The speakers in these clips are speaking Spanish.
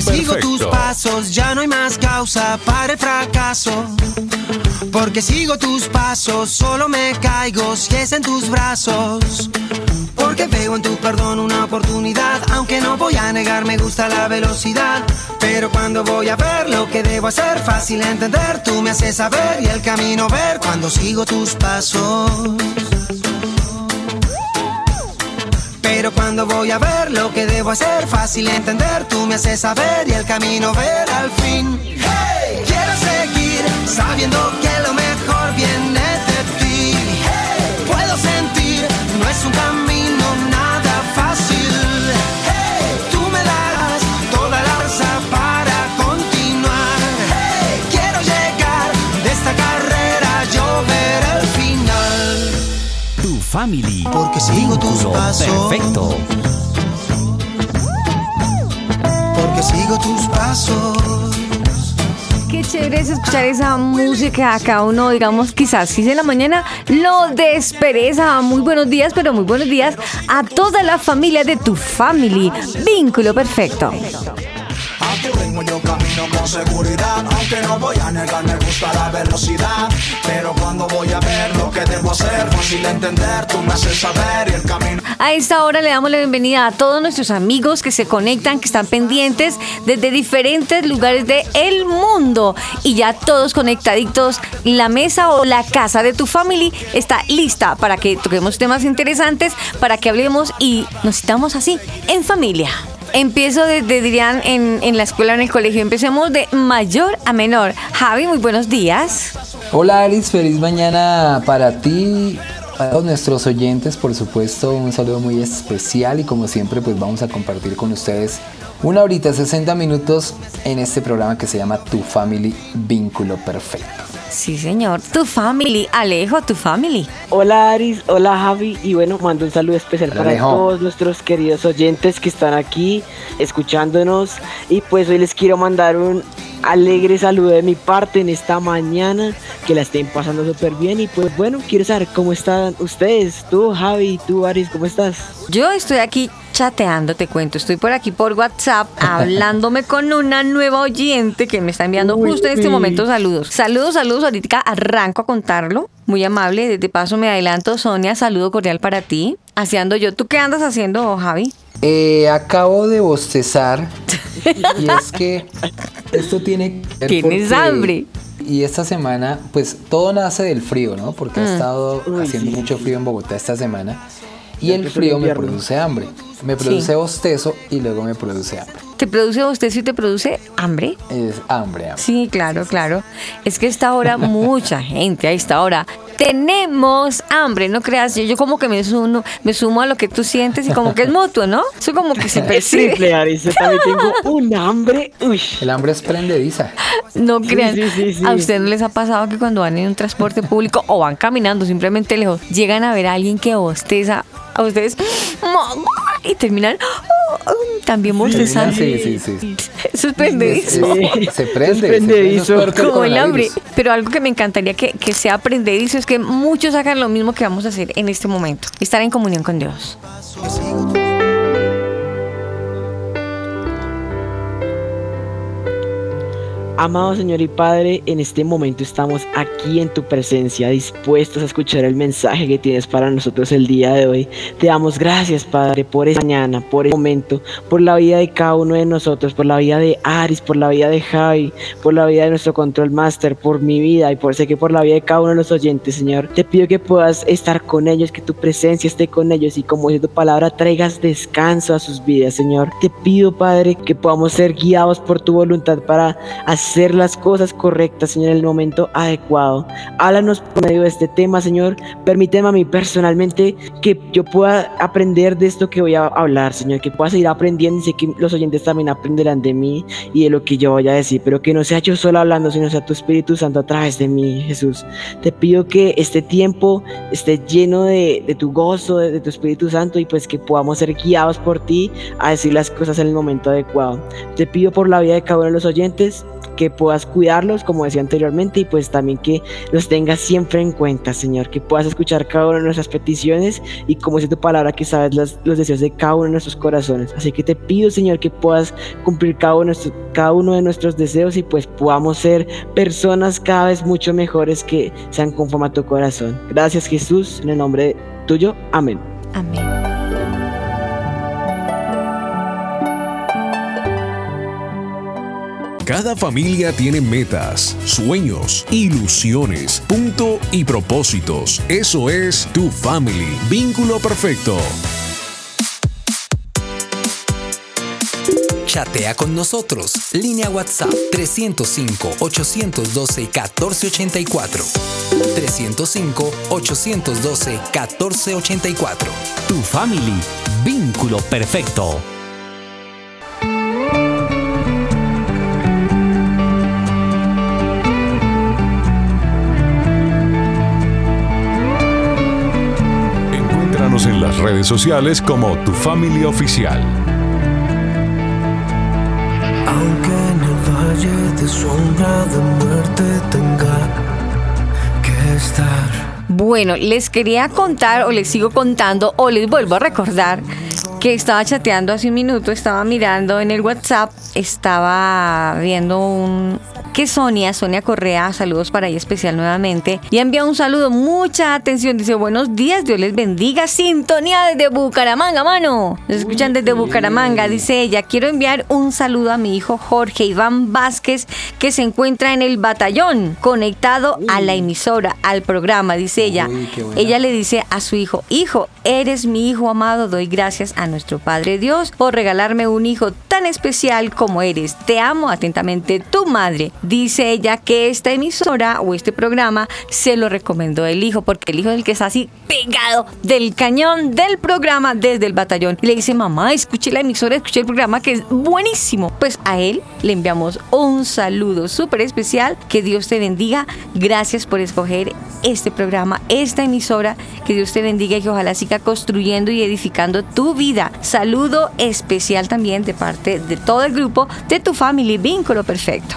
sigo tus pasos, ya no hay más causa para el fracaso. Porque sigo tus pasos, solo me caigo si es en tus brazos. Porque veo en tu perdón una oportunidad, aunque no voy a negar, me gusta la velocidad. Pero cuando voy a ver lo que debo hacer, fácil entender, tú me haces saber y el camino ver cuando sigo tus pasos. Pero cuando voy a ver lo que debo hacer, fácil entender, tú me haces saber y el camino ver al fin. Hey, quiero seguir sabiendo que lo mejor viene family. Porque sigo tus Vínculo pasos. Perfecto. Porque sigo tus pasos. Qué chévere es escuchar esa música acá uno, digamos, quizás 6 de la mañana lo despereza. Muy buenos días, pero muy buenos días a toda la familia de tu family. Vínculo perfecto. A el esta hora le damos la bienvenida a todos nuestros amigos que se conectan, que están pendientes desde diferentes lugares del mundo. Y ya todos conectaditos, la mesa o la casa de tu family está lista para que toquemos temas interesantes, para que hablemos y nos sintamos así, en familia. Empiezo desde, dirían, en, en la escuela o en el colegio. Empecemos de mayor a menor. Javi, muy buenos días. Hola Alice, feliz mañana para ti, para nuestros oyentes, por supuesto, un saludo muy especial y como siempre pues vamos a compartir con ustedes una horita, 60 minutos en este programa que se llama Tu Family Vínculo Perfecto. Sí, señor. Tu family. Alejo, tu family. Hola Aris, hola Javi y bueno, mando un saludo especial para todos nuestros queridos oyentes que están aquí escuchándonos y pues hoy les quiero mandar un alegre saludo de mi parte en esta mañana, que la estén pasando súper bien y pues bueno, quiero saber cómo están ustedes, tú Javi, tú Aris, ¿cómo estás? Yo estoy aquí chateando, te cuento. Estoy por aquí por WhatsApp hablándome con una nueva oyente que me está enviando Uy, justo en este momento saludos. Saludos, saludos. Ahorita arranco a contarlo. Muy amable. De paso me adelanto, Sonia. Saludo cordial para ti. Haciendo yo. ¿Tú qué andas haciendo, Javi? Eh, acabo de bostezar y es que esto tiene que ver Tienes porque- hambre. Y esta semana, pues todo nace del frío, ¿no? Porque Mm. ha estado Uy, haciendo sí. mucho frío en Bogotá esta semana. Y el frío me produce hambre. Me produce Sí. bostezo y luego me produce hambre. ¿Te produce usted si te produce hambre? Es hambre, hambre. Sí, claro, claro. Es que a esta hora mucha gente a esta hora tenemos hambre, no creas. Yo, yo como que me sumo, me sumo a lo que tú sientes y como que es mutuo, ¿no? Eso como que se percibe. triple Aris, yo también tengo un hambre, uy. El hambre es prendediza. No Sí, crean. sí, sí, sí. ¿A ustedes no les ha pasado que cuando van en un transporte público o van caminando simplemente lejos, llegan a ver a alguien que bosteza a ustedes y terminan ¡oh! también bostezando? Sí, sí, sí. sí. Eso es prendedizo. Se prende. Es prendedizo. Como el hambre. Pero algo que me encantaría que, que sea aprendedizo es que muchos hagan lo mismo que vamos a hacer en este momento. Estar en comunión con Dios. Amado Señor y Padre, en este momento estamos aquí en tu presencia, dispuestos a escuchar el mensaje que tienes para nosotros el día de hoy. Te damos gracias, Padre, por esta mañana, por este momento, por la vida de cada uno de nosotros, por la vida de Aris, por la vida de Javi, por la vida de nuestro control master, por mi vida y por sé que por la vida de cada uno de los oyentes, Señor. Te pido que puedas estar con ellos, que tu presencia esté con ellos y como dice tu palabra, traigas descanso a sus vidas, Señor. Te pido, Padre, que podamos ser guiados por tu voluntad para hacer las cosas correctas, Señor, en el momento adecuado. Háblanos por medio de este tema, Señor. Permíteme a mí personalmente que yo pueda aprender de esto que voy a hablar, Señor, que pueda seguir aprendiendo y sé que los oyentes también aprenderán de mí y de lo que yo voy a decir, pero que no sea yo solo hablando, sino sea tu Espíritu Santo a través de mí, Jesús. Te pido que este tiempo esté lleno de, de tu gozo, de, de tu Espíritu Santo y pues que podamos ser guiados por ti a decir las cosas en el momento adecuado. Te pido por la vida de cada uno de los oyentes que puedas cuidarlos, como decía anteriormente, y pues también que los tengas siempre en cuenta, Señor, que puedas escuchar cada una de nuestras peticiones y como dice tu palabra, que sabes los, los deseos de cada uno de nuestros corazones. Así que te pido, Señor, que puedas cumplir cada uno, cada uno de nuestros deseos y pues podamos ser personas cada vez mucho mejores que sean conforme a tu corazón. Gracias, Jesús, en el nombre tuyo. Amén. Amén. Cada familia tiene metas, sueños, ilusiones, punto y propósitos. Eso es tu family. Vínculo perfecto. Chatea con nosotros. Línea WhatsApp 305-812-1484. 305-812-1484. Tu family. Vínculo perfecto. Encuéntranos en las redes sociales como Tu Family Oficial. Aunque en el valle de sombra de muerte tenga que estar. Bueno, les quería contar o les sigo contando o les vuelvo a recordar que estaba chateando hace un minuto, estaba mirando en el WhatsApp, estaba viendo un que Sonia, Sonia Correa, saludos para ella especial nuevamente, y envía un saludo, mucha atención, dice buenos días, Dios les bendiga, sintonía desde Bucaramanga, mano, nos escuchan desde Bucaramanga, dice ella, quiero enviar un saludo a mi hijo Jorge Iván Vázquez, que se encuentra en el batallón, conectado a la emisora, al programa, dice ella, Uy, ella le dice a su hijo, hijo, eres mi hijo amado, doy gracias a nuestro Padre Dios por regalarme un hijo tan especial como eres. Te amo atentamente, tu madre. Dice ella que esta emisora o este programa se lo recomendó el hijo, porque el hijo es el que está así pegado del cañón del programa desde el batallón. Y le dice, mamá, escuche la emisora, escuche el programa que es buenísimo. Pues a él le enviamos un saludo súper especial. Que Dios te bendiga. Gracias por escoger este programa, esta emisora. Que Dios te bendiga y que ojalá siga construyendo y edificando tu vida. Saludo especial también de parte de todo el grupo de tu family Vínculo Perfecto.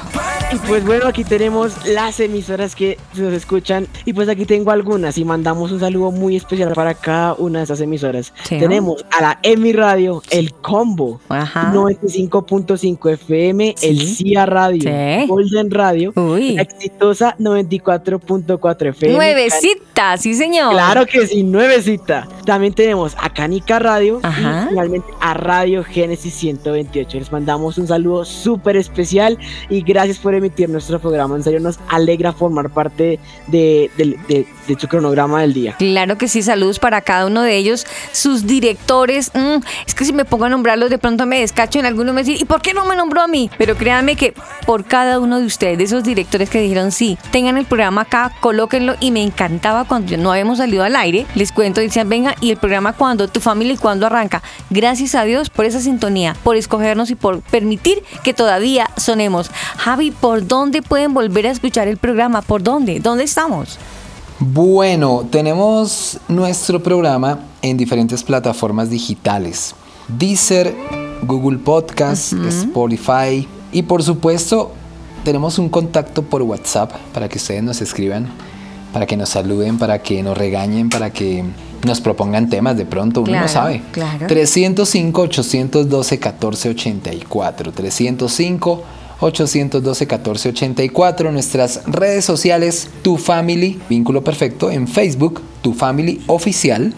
Y pues bueno, aquí tenemos las emisoras que nos escuchan. Y pues aquí tengo algunas y mandamos un saludo muy especial para cada una de esas emisoras. Sí. Tenemos a la Emi Radio, el Combo, Ajá. 95.5 FM, el. CIA Radio, Sí. Golden Radio, Uy. la exitosa 94.4 FM. Nuevecita, sí señor. Claro que sí, nuevecita. También tenemos a Canica Radio Ajá. y finalmente a Radio Génesis 128. Les mandamos un saludo súper especial y gracias por emitir nuestro programa. En serio, nos alegra formar parte de, de, de- de su cronograma del día. Claro que sí, saludos para cada uno de ellos, sus directores. mm, es que si me pongo a nombrarlos, de pronto me descacho en alguno me decir, ¿y por qué no me nombró a mí? Pero créanme que por cada uno de ustedes, de esos directores que dijeron, sí, tengan el programa acá, colóquenlo. Y me encantaba cuando no habíamos salido al aire, les cuento, decían, venga, y el programa cuando, tu familia y cuando arranca. Gracias a Dios por esa sintonía, por escogernos y por permitir que todavía sonemos. Javi, ¿por dónde pueden volver a escuchar el programa? ¿Por dónde? ¿Dónde estamos? Bueno, tenemos nuestro programa en diferentes plataformas digitales. Deezer, Google Podcast, Spotify y por supuesto tenemos un contacto por WhatsApp para que ustedes nos escriban, para que nos saluden, para que nos regañen, para que nos propongan temas de pronto, uno Claro, no sabe. claro. 305-812-1484, 812-1484. Nuestras redes sociales, Tu Family, vínculo perfecto. En Facebook, Tu Family Oficial.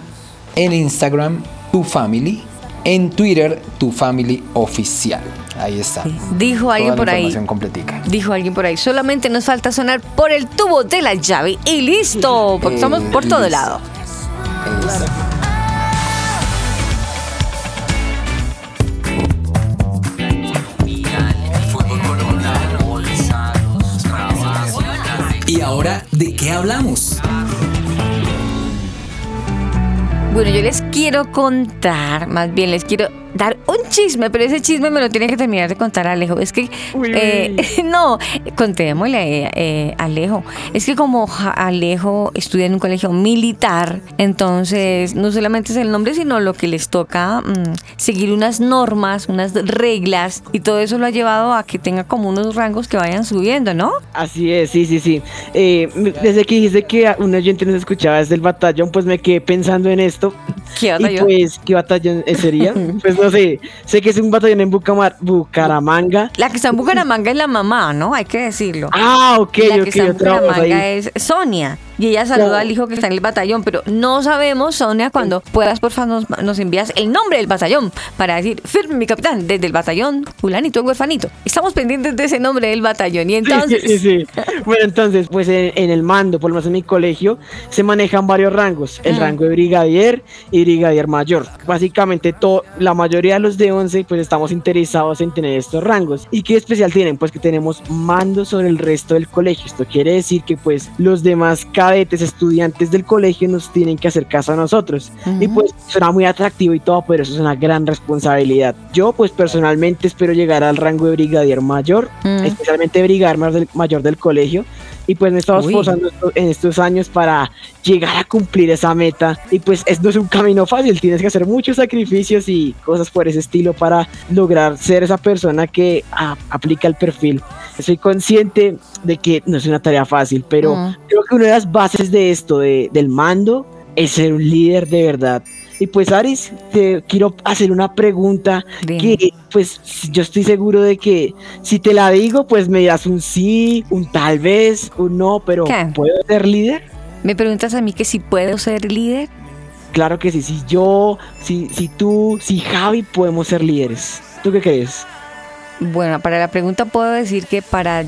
En Instagram, Tu Family. En Twitter, Tu Family Oficial. Ahí está. Dijo alguien por ahí. Dijo alguien por ahí, solamente nos falta sonar por el tubo de la llave y listo, porque Eh, estamos por todo lado. Ahí ahora de qué hablamos? Bueno, yo les quiero contar, más bien les quiero dar un chisme, pero ese chisme me lo tiene que terminar de contar Alejo. Es que, eh, no, contémosle eh, Alejo. Es que como Alejo estudia en un colegio militar, entonces no solamente es el nombre, sino lo que les toca mm, seguir unas normas, unas reglas, y todo eso lo ha llevado a que tenga como unos rangos que vayan subiendo, ¿no? Así es, sí, sí, sí. Eh, desde que dijiste que a- un oyente nos escuchaba desde el batallón, pues me quedé pensando en esto. ¿Qué Y batallón? pues, ¿qué batallón sería? pues no sé, sé que es un batallón en Bucamar- Bucaramanga. La que está en Bucaramanga es la mamá, ¿no? Hay que decirlo. Ah, ok, la que ok, está en. Bucaramanga es Sonia. Y ella saluda Claro. al hijo que está en el batallón, pero no sabemos, Sonia, cuando puedas, por favor, nos, nos envías el nombre del batallón para decir, firme mi capitán, desde el batallón, Julanito el huerfanito. Estamos pendientes de ese nombre del batallón. Y entonces, Sí, sí, sí. Bueno, entonces, pues en, en el mando, por lo menos en mi colegio, se manejan varios rangos. El rango de brigadier y brigadier mayor. Básicamente, to- la mayoría de los de 11, pues estamos interesados en tener estos rangos. ¿Y qué especial tienen? Pues que tenemos mando sobre el resto del colegio. Esto quiere decir que pues los demás cadetes, estudiantes del colegio nos tienen que hacer caso a nosotros. Y pues suena muy atractivo y todo, pero eso es una gran responsabilidad. Yo pues personalmente espero llegar al rango de brigadier mayor, especialmente brigadier mayor del colegio. Y pues me Uy. esforzando en estos años para llegar a cumplir esa meta. Y pues es, no es un camino fácil, tienes que hacer muchos sacrificios y cosas por ese estilo para lograr ser esa persona que ah, aplica el perfil. Soy consciente de que no es una tarea fácil, pero Mm. creo que una de las bases de esto, de- del mando, es ser un líder de verdad. Y pues Aris, te quiero hacer una pregunta que pues yo estoy seguro de que si te la digo, pues me dirás un sí, un tal vez, un no, pero ¿Qué? ¿puedo ser líder? me preguntas a mí que si puedo ser líder. Claro que sí, si yo, si, si tú, si Javi podemos ser líderes. ¿Tú qué crees? Bueno, para la pregunta puedo decir que para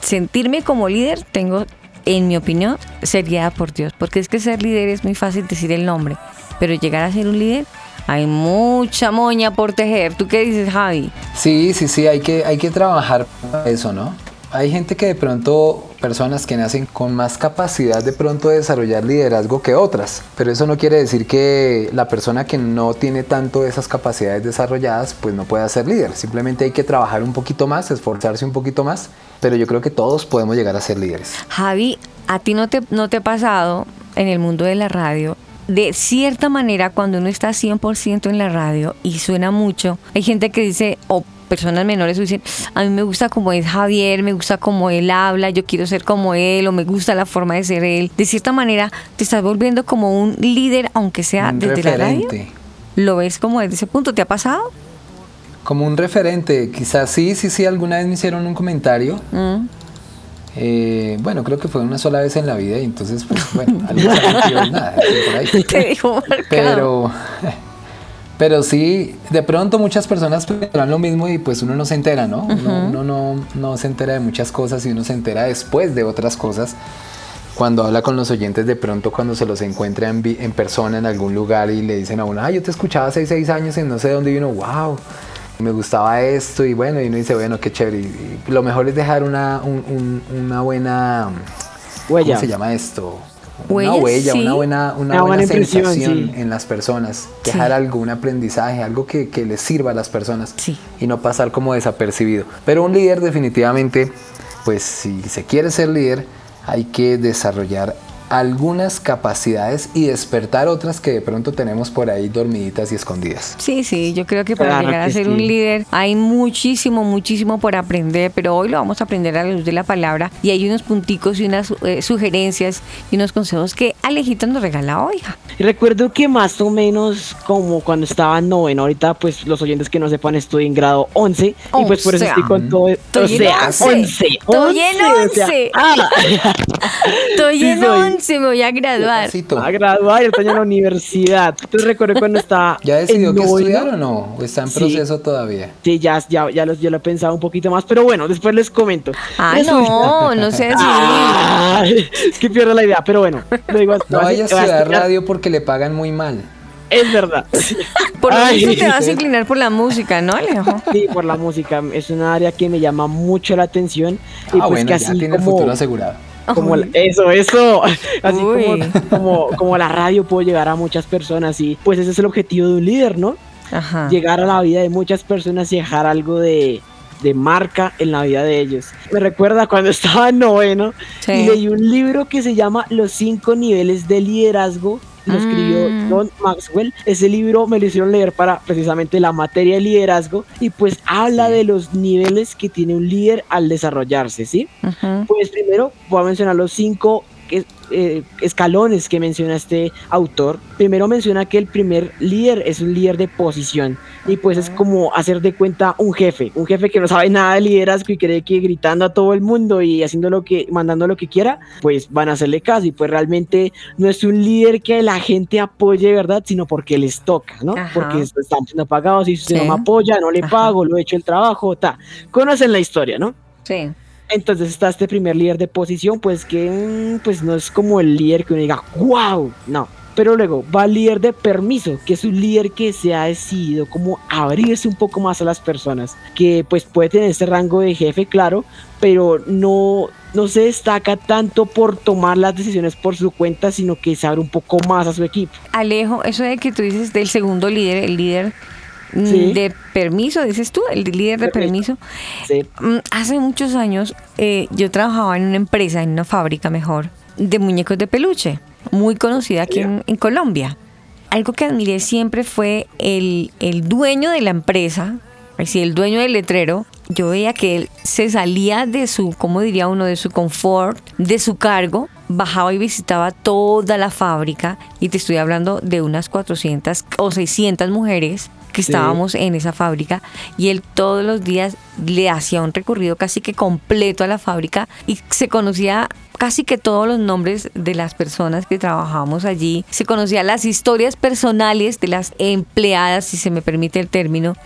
sentirme como líder tengo, en mi opinión, ser guiada por Dios. Porque es que ser líder es muy fácil decir el nombre, pero llegar a ser un líder hay mucha moña por tejer. ¿Tú qué dices, Javi? Sí, sí, sí, hay que, hay que trabajar eso, ¿no? Hay gente que de pronto, personas que nacen con más capacidad de pronto de desarrollar liderazgo que otras, pero eso no quiere decir que la persona que no tiene tanto esas capacidades desarrolladas, pues no pueda ser líder. Simplemente hay que trabajar un poquito más, esforzarse un poquito más, pero yo creo que todos podemos llegar a ser líderes. Javi, ¿a ti no te, no te ha pasado en el mundo de la radio? De cierta manera, cuando uno está 100% en la radio y suena mucho, hay gente que dice, o personas menores dicen, a mí me gusta como es Javier, me gusta como él habla, yo quiero ser como él, o me gusta la forma de ser él. De cierta manera, te estás volviendo como un líder, aunque sea Un desde la radio. ¿Lo ves como desde ese punto? ¿Te ha pasado? Como un referente, quizás sí, sí, sí, alguna vez me hicieron un comentario. Mm. Eh, bueno, creo que fue una sola vez en la vida y entonces, pues bueno, nada, por ahí. Te dijo. Pero, pero sí, de pronto muchas personas pensarán lo mismo y pues uno no se entera, ¿no? Uno, uno no, no se entera de muchas cosas y uno se entera después de otras cosas. Cuando habla con los oyentes, de pronto cuando se los encuentra en persona en algún lugar y le dicen a uno, ay, yo te escuchaba hace seis años en no sé dónde y uno, wow, me gustaba esto y bueno, y uno dice, bueno, qué chévere. Y, y lo mejor es dejar una, un- un- una buena, Huella. ¿cómo se llama esto? Huella, una huella, sí. una buena, una Una buena sensación sí. en las personas, dejar algo, un aprendizaje, algo que, que les sirva a las personas Sí. y no pasar como desapercibido. Pero un líder definitivamente, pues si se quiere ser líder, hay que desarrollar algunas capacidades y despertar otras que de pronto tenemos por ahí dormiditas y escondidas. Sí, sí, yo creo que para Claro llegar a ser sí. un líder hay muchísimo, muchísimo por aprender, pero hoy lo vamos a aprender a la luz de la palabra y hay unos punticos y unas eh, sugerencias y unos consejos que Alejito nos regala hoy. recuerdo que más o menos como cuando estaba en noveno, ahorita pues los oyentes que no sepan estoy en grado 11 y pues por eso estoy con todo, o Estoy en sea, once. 11, Estoy en 11, o sea, once. ah, Estoy Sí en soy. 11, me voy a graduar. A graduar, yo estoy en la universidad. Entonces recuerdo cuando estaba ¿Ya decidió noveno, estudiar o no? ¿O está en Sí. proceso todavía? Sí, ya, ya, ya, los, ya lo he pensado un poquito más, pero bueno, después les comento. Ah, Resulta- no, no sé es que pierdo la idea, pero bueno, lo digo así- No vaya a estudiar radio porque le pagan muy mal. Es verdad. Por menos te vas a inclinar por la música, ¿no, Alejo? Sí, por la música. Es un área que me llama mucho la atención. Y ah, pues bueno, que ya tiene el futuro asegurado. Como la- eso, eso. Así como, como, como la radio puedo llegar a muchas personas y pues ese es el objetivo de un líder, ¿no? Ajá. Llegar a la vida de muchas personas y dejar algo de, de marca en la vida de ellos. Me recuerda cuando estaba en noveno Sí. y leí un libro que se llama Los cinco niveles de liderazgo. Lo escribió Mm. John Maxwell. Ese libro me lo hicieron leer para precisamente la materia de liderazgo y pues habla de los niveles que tiene un líder al desarrollarse, ¿sí? Pues primero voy a mencionar los cinco es- eh, escalones que menciona este autor. Primero menciona que el primer líder es un líder de posición y pues es como hacer de cuenta un jefe, un jefe que no sabe nada de liderazgo y cree que gritando a todo el mundo y haciendo lo que, mandando lo que quiera, pues van a hacerle caso y pues realmente no es un líder que la gente apoye, ¿verdad? Sino porque les toca, ¿no? Ajá. Porque están siendo pagados y si Sí. no me apoya, no le Ajá. pago, lo he hecho el trabajo, ta. Conocen la historia, ¿no? Sí. Entonces está este primer líder de posición, pues que mm, pues no es como el líder que uno diga, wow, no. Pero luego va el líder de permiso, que es un líder que se ha decidido como abrirse un poco más a las personas, que pues puede tener ese rango de jefe, claro, pero no, no se destaca tanto por tomar las decisiones por su cuenta, sino que se abre un poco más a su equipo. Alejo, eso de que tú dices del segundo líder, el líder Sí. de permiso, dices tú, el líder de permiso. Sí. Mm, Hace muchos años eh, yo trabajaba en una empresa, en una fábrica mejor, de muñecos de peluche, muy conocida aquí en, en Colombia. Algo que admiré siempre fue el, el dueño de la empresa, es decir, el dueño del letrero. Yo veía que él se salía de su, ¿cómo diría uno? De su confort, de su cargo, bajaba y visitaba toda la fábrica. Y te estoy hablando de unas 400 o 600 mujeres que Sí. estábamos en esa fábrica y él todos los días le hacía un recorrido casi que completo a la fábrica y se conocía casi que todos los nombres de las personas que trabajábamos allí, se conocía las historias personales de las empleadas, si se me permite el término.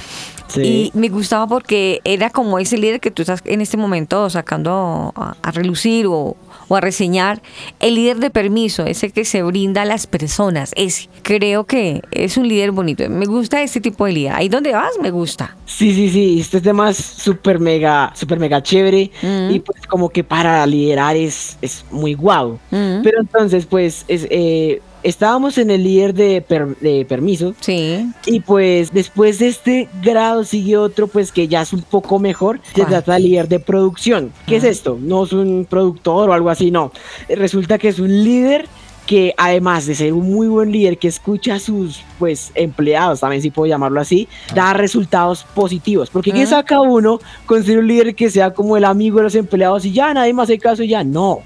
Sí. Y me gustaba porque era como ese líder que tú estás en este momento sacando a, a relucir o, o a reseñar. El líder de permiso, ese que se brinda a las personas, ese. Creo que es un líder bonito. Me gusta este tipo de líder. Ahí donde vas, me gusta. Sí, sí, sí, este tema es súper mega, súper mega chévere Mm. y pues como que para liderar es, es muy guau. Mm. Pero entonces pues es, eh, estábamos en el líder de, per- de permiso Sí. y pues después de este grado sigue otro pues que ya es un poco mejor, se ¿Cuál? trata del líder de producción. ¿Qué es esto? No es un productor o algo así, no. Resulta que es un líder que además de ser un muy buen líder que escucha a sus pues empleados, también si puedo llamarlo así, da resultados positivos. Porque ¿qué Ah. saca uno con ser un líder que sea como el amigo de los empleados y ya nadie más hace caso y ya? No.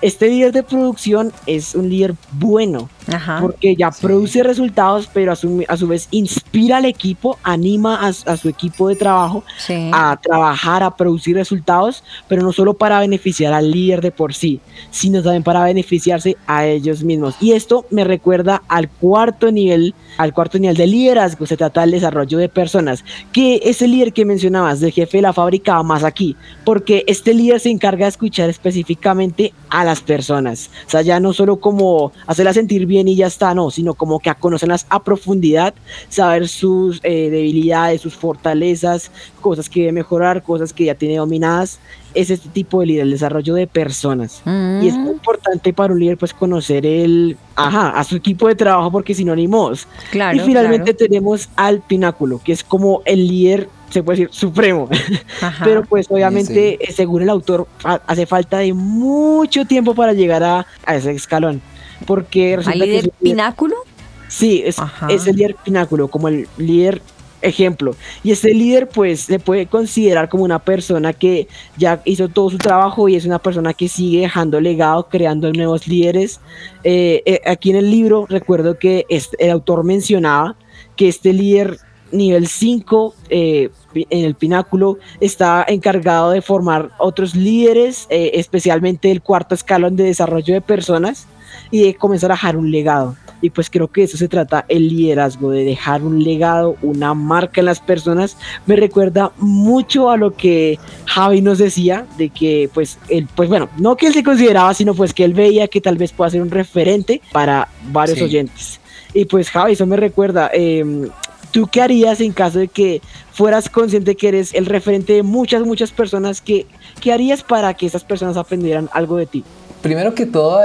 Este líder de producción es un líder bueno, Ajá. porque ya produce resultados, pero a su, a su vez inspira al equipo, anima a, a su equipo de trabajo Sí. a trabajar, a producir resultados, pero no solo para beneficiar al líder de por sí, sino también para beneficiarse a ellos mismos. Y esto me recuerda al cuarto nivel, al cuarto nivel de liderazgo, se trata del desarrollo de personas, que ese líder que mencionabas, del jefe de la fábrica, va más aquí, porque este líder se encarga de escuchar específicamente a las personas, o sea, ya no solo como hacerla sentir bien bien y ya está, no, sino como que a conocerlas a profundidad, saber sus eh, debilidades, sus fortalezas, cosas que debe mejorar, cosas que ya tiene dominadas. Es este tipo de líder, el desarrollo de personas. Y es muy importante para un líder pues conocer el, ajá, a su equipo de trabajo porque sinónimos. Claro, y finalmente claro. tenemos al pináculo, que es como el líder se puede decir supremo, Ajá. pero pues obviamente eh, según el autor fa- hace falta de mucho tiempo para llegar a, a ese escalón, porque ¿Al que líder es líder- pináculo? sí, es, es el líder pináculo, como el líder ejemplo, y este líder pues se puede considerar como una persona que ya hizo todo su trabajo y es una persona que sigue dejando legado, creando nuevos líderes. Eh, eh, aquí en el libro recuerdo que este- el autor mencionaba que este líder nivel 5 eh, en el pináculo está encargado de formar otros líderes, especialmente el cuarto escalón de desarrollo de personas y de comenzar a dejar un legado. Y pues creo que eso se trata el liderazgo, de dejar un legado, una marca en las personas. Me recuerda mucho a lo que Javi nos decía, de que pues él, pues bueno, no que él se consideraba, sino pues que él veía que tal vez pueda ser un referente para varios Sí. oyentes. Y pues Javi, eso me recuerda, em, ¿tú qué harías en caso de que fueras consciente que eres el referente de muchas, muchas personas? ¿Qué, qué harías para que esas personas aprendieran algo de ti? Primero que todo,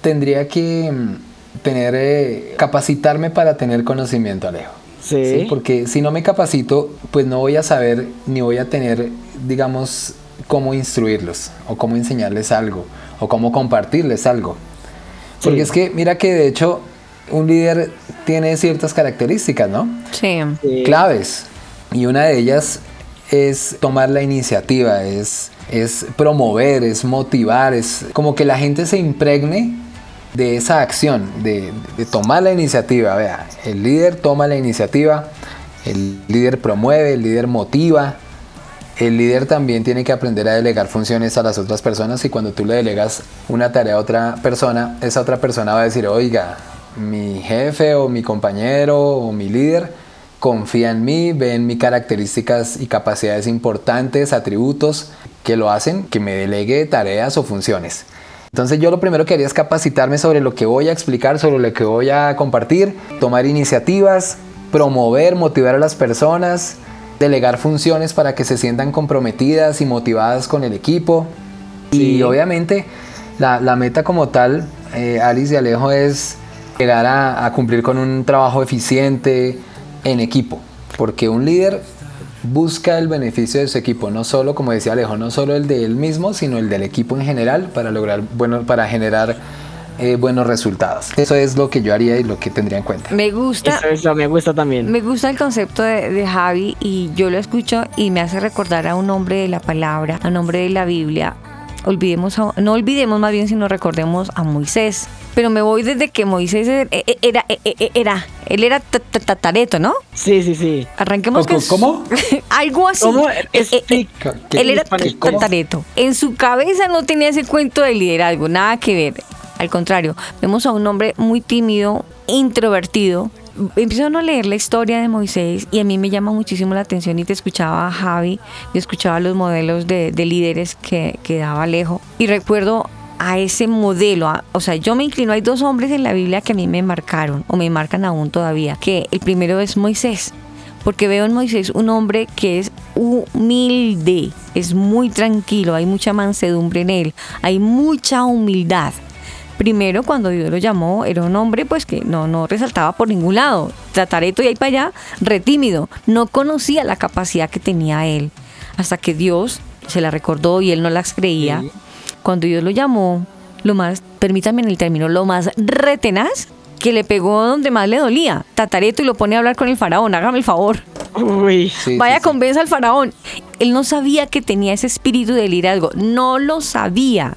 tendría que mm, tener, eh, capacitarme para tener conocimiento, Alejo. Sí. ¿sí? Porque si no me capacito, pues no voy a saber ni voy a tener, digamos, cómo instruirlos o cómo enseñarles algo o cómo compartirles algo. Porque es que, mira que de hecho, un líder tiene ciertas características, ¿no? Sí. Sí. claves y una de ellas es tomar la iniciativa, es, es promover, es motivar, es como que la gente se impregne de esa acción, de, tomar la iniciativa. Vea, el líder toma la iniciativa, el líder promueve, el líder motiva. El líder también tiene que aprender a delegar funciones a las otras personas y cuando tú le delegas una tarea a otra persona, esa otra persona va a decir, oiga, mi jefe o mi compañero o mi líder confía en mí, ve en mis características y capacidades importantes, atributos que lo hacen que me delegue tareas o funciones. Entonces yo lo primero que haría es capacitarme sobre lo que voy a explicar, sobre lo que voy a compartir, tomar iniciativas, promover, motivar a las personas, delegar funciones para que se sientan comprometidas y motivadas con el equipo. Y obviamente la, la meta como tal, eh, Alice y Alejo, es llegar a, a cumplir con un trabajo eficiente en equipo. Porque un líder busca el beneficio de su equipo, no solo, como decía Alejo, no solo el de él mismo, sino el del equipo en general para lograr bueno, para generar eh, buenos resultados. Eso es lo que yo haría y lo que tendría en cuenta. Me gusta. Eso, eso me gusta también. Me gusta el concepto de, de Javi y yo lo escucho y me hace recordar a un hombre de la palabra, a un hombre de la Biblia. Olvidemos, a- no olvidemos más bien, sino recordemos a Moisés. Pero me voy desde que Moisés era, era, era, era él era ta- ta- tatareto, ¿no? Sí, sí, sí. Arranquemos ¿Cómo- que cómo? algo así. ¿Cómo? Eh, eh, eh, Explica. ¿Qué- él era tatareto. En su cabeza no tenía ese cuento de liderazgo, nada que ver. Al contrario, vemos a un hombre muy tímido, introvertido. Empiezo a leer la historia de Moisés y a mí me llama muchísimo la atención y te escuchaba a Javi, yo escuchaba los modelos de, de líderes que, que daba Alejo y recuerdo a ese modelo, o sea, yo me inclino, hay dos hombres en la Biblia que a mí me marcaron o me marcan aún todavía, que el primero es Moisés, porque veo en Moisés un hombre que es humilde, es muy tranquilo, hay mucha mansedumbre en él, hay mucha humildad. Primero, cuando Dios lo llamó, era un hombre pues que no, no resaltaba por ningún lado, tratareto y ahí para allá, retímido, no conocía la capacidad que tenía él, hasta que Dios se la recordó y él no las creía. Cuando Dios lo llamó, lo más, permítanme en el término, lo más retenaz, que le pegó donde más le dolía, tatareto y lo pone a hablar con el faraón, hágame el favor. Uy. Sí, Vaya, sí, sí. convenza al faraón. Él no sabía que tenía ese espíritu de liderazgo, no lo sabía.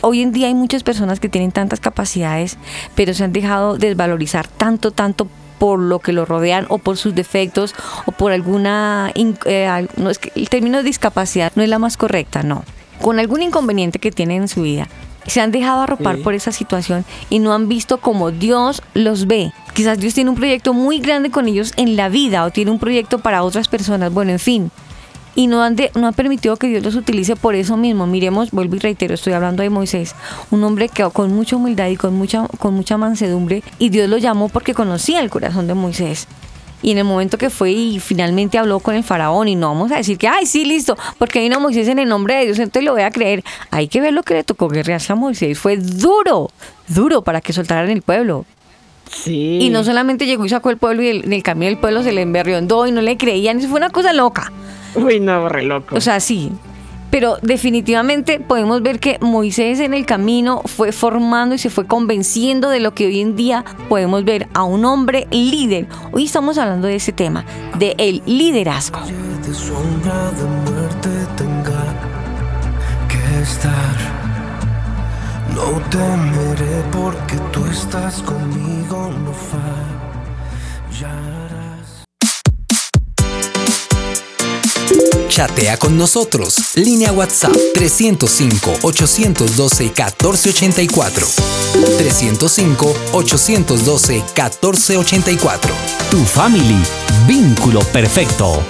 Hoy en día hay muchas personas que tienen tantas capacidades, pero se han dejado desvalorizar tanto, tanto por lo que lo rodean o por sus defectos o por alguna... eh, no, es que el término de discapacidad no es la más correcta, no. Con algún inconveniente que tienen en su vida. Se han dejado arropar Sí. por esa situación y no han visto como Dios los ve. Quizás Dios tiene un proyecto muy grande con ellos en la vida o tiene un proyecto para otras personas. Bueno, en fin, y no han, de- no han permitido que Dios los utilice por eso mismo. Miremos, vuelvo y reitero, estoy hablando de Moisés, un hombre que con mucha humildad y con mucha, con mucha mansedumbre, y Dios lo llamó porque conocía el corazón de Moisés. Y en el momento que fue y finalmente habló con el faraón, y no vamos a decir que, ay, sí, listo, porque vino Moisés en el nombre de Dios, entonces lo voy a creer. Hay que ver lo que le tocó guerrearse a Moisés. Fue duro, duro para que soltaran el pueblo. Sí. Y no solamente llegó y sacó el pueblo y el- en el camino del pueblo se le emberriondó y no le creían. Eso fue una cosa loca. Uy, no, re loco. O sea, sí. Pero definitivamente podemos ver que Moisés en el camino fue formando y se fue convenciendo de lo que hoy en día podemos ver a un hombre líder. Hoy estamos hablando de ese tema, de el liderazgo. No temeré porque tú estás conmigo, no fallarás. Chatea con nosotros. Línea WhatsApp 305-812-1484. 305-812-1484. Tu family. Vínculo perfecto.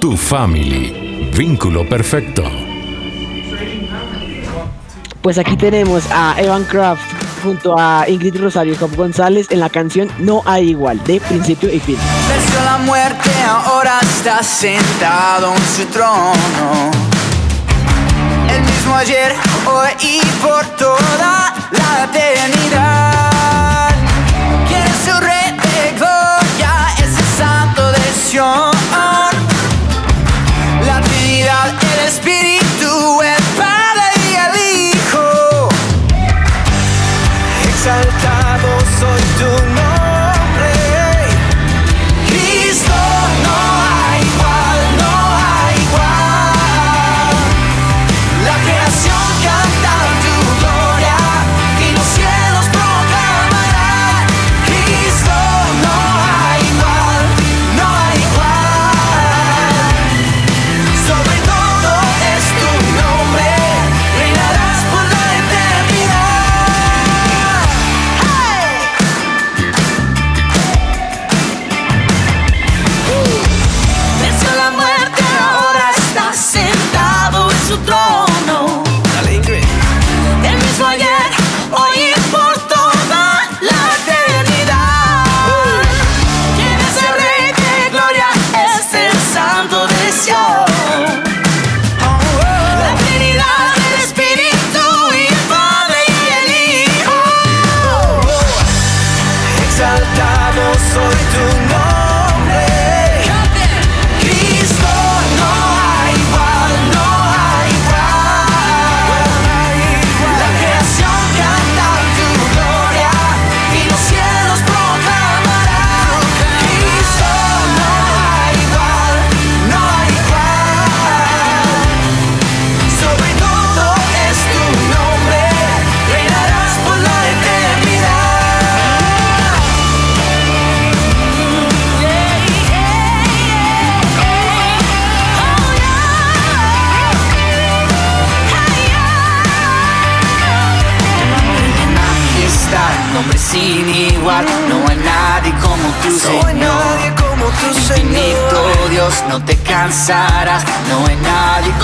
Tu family. Vínculo perfecto. Pues aquí tenemos a Evan Kraft junto a Ingrid Rosario y Job González en la canción No hay igual, de principio y fin. Venció la muerte, ahora está sentado en su trono. El mismo ayer, hoy y por toda la eternidad. ¿Quién es su rey de gloria? Es el santo de Sion. La Trinidad, el Espíritu, el Exaltado soy tu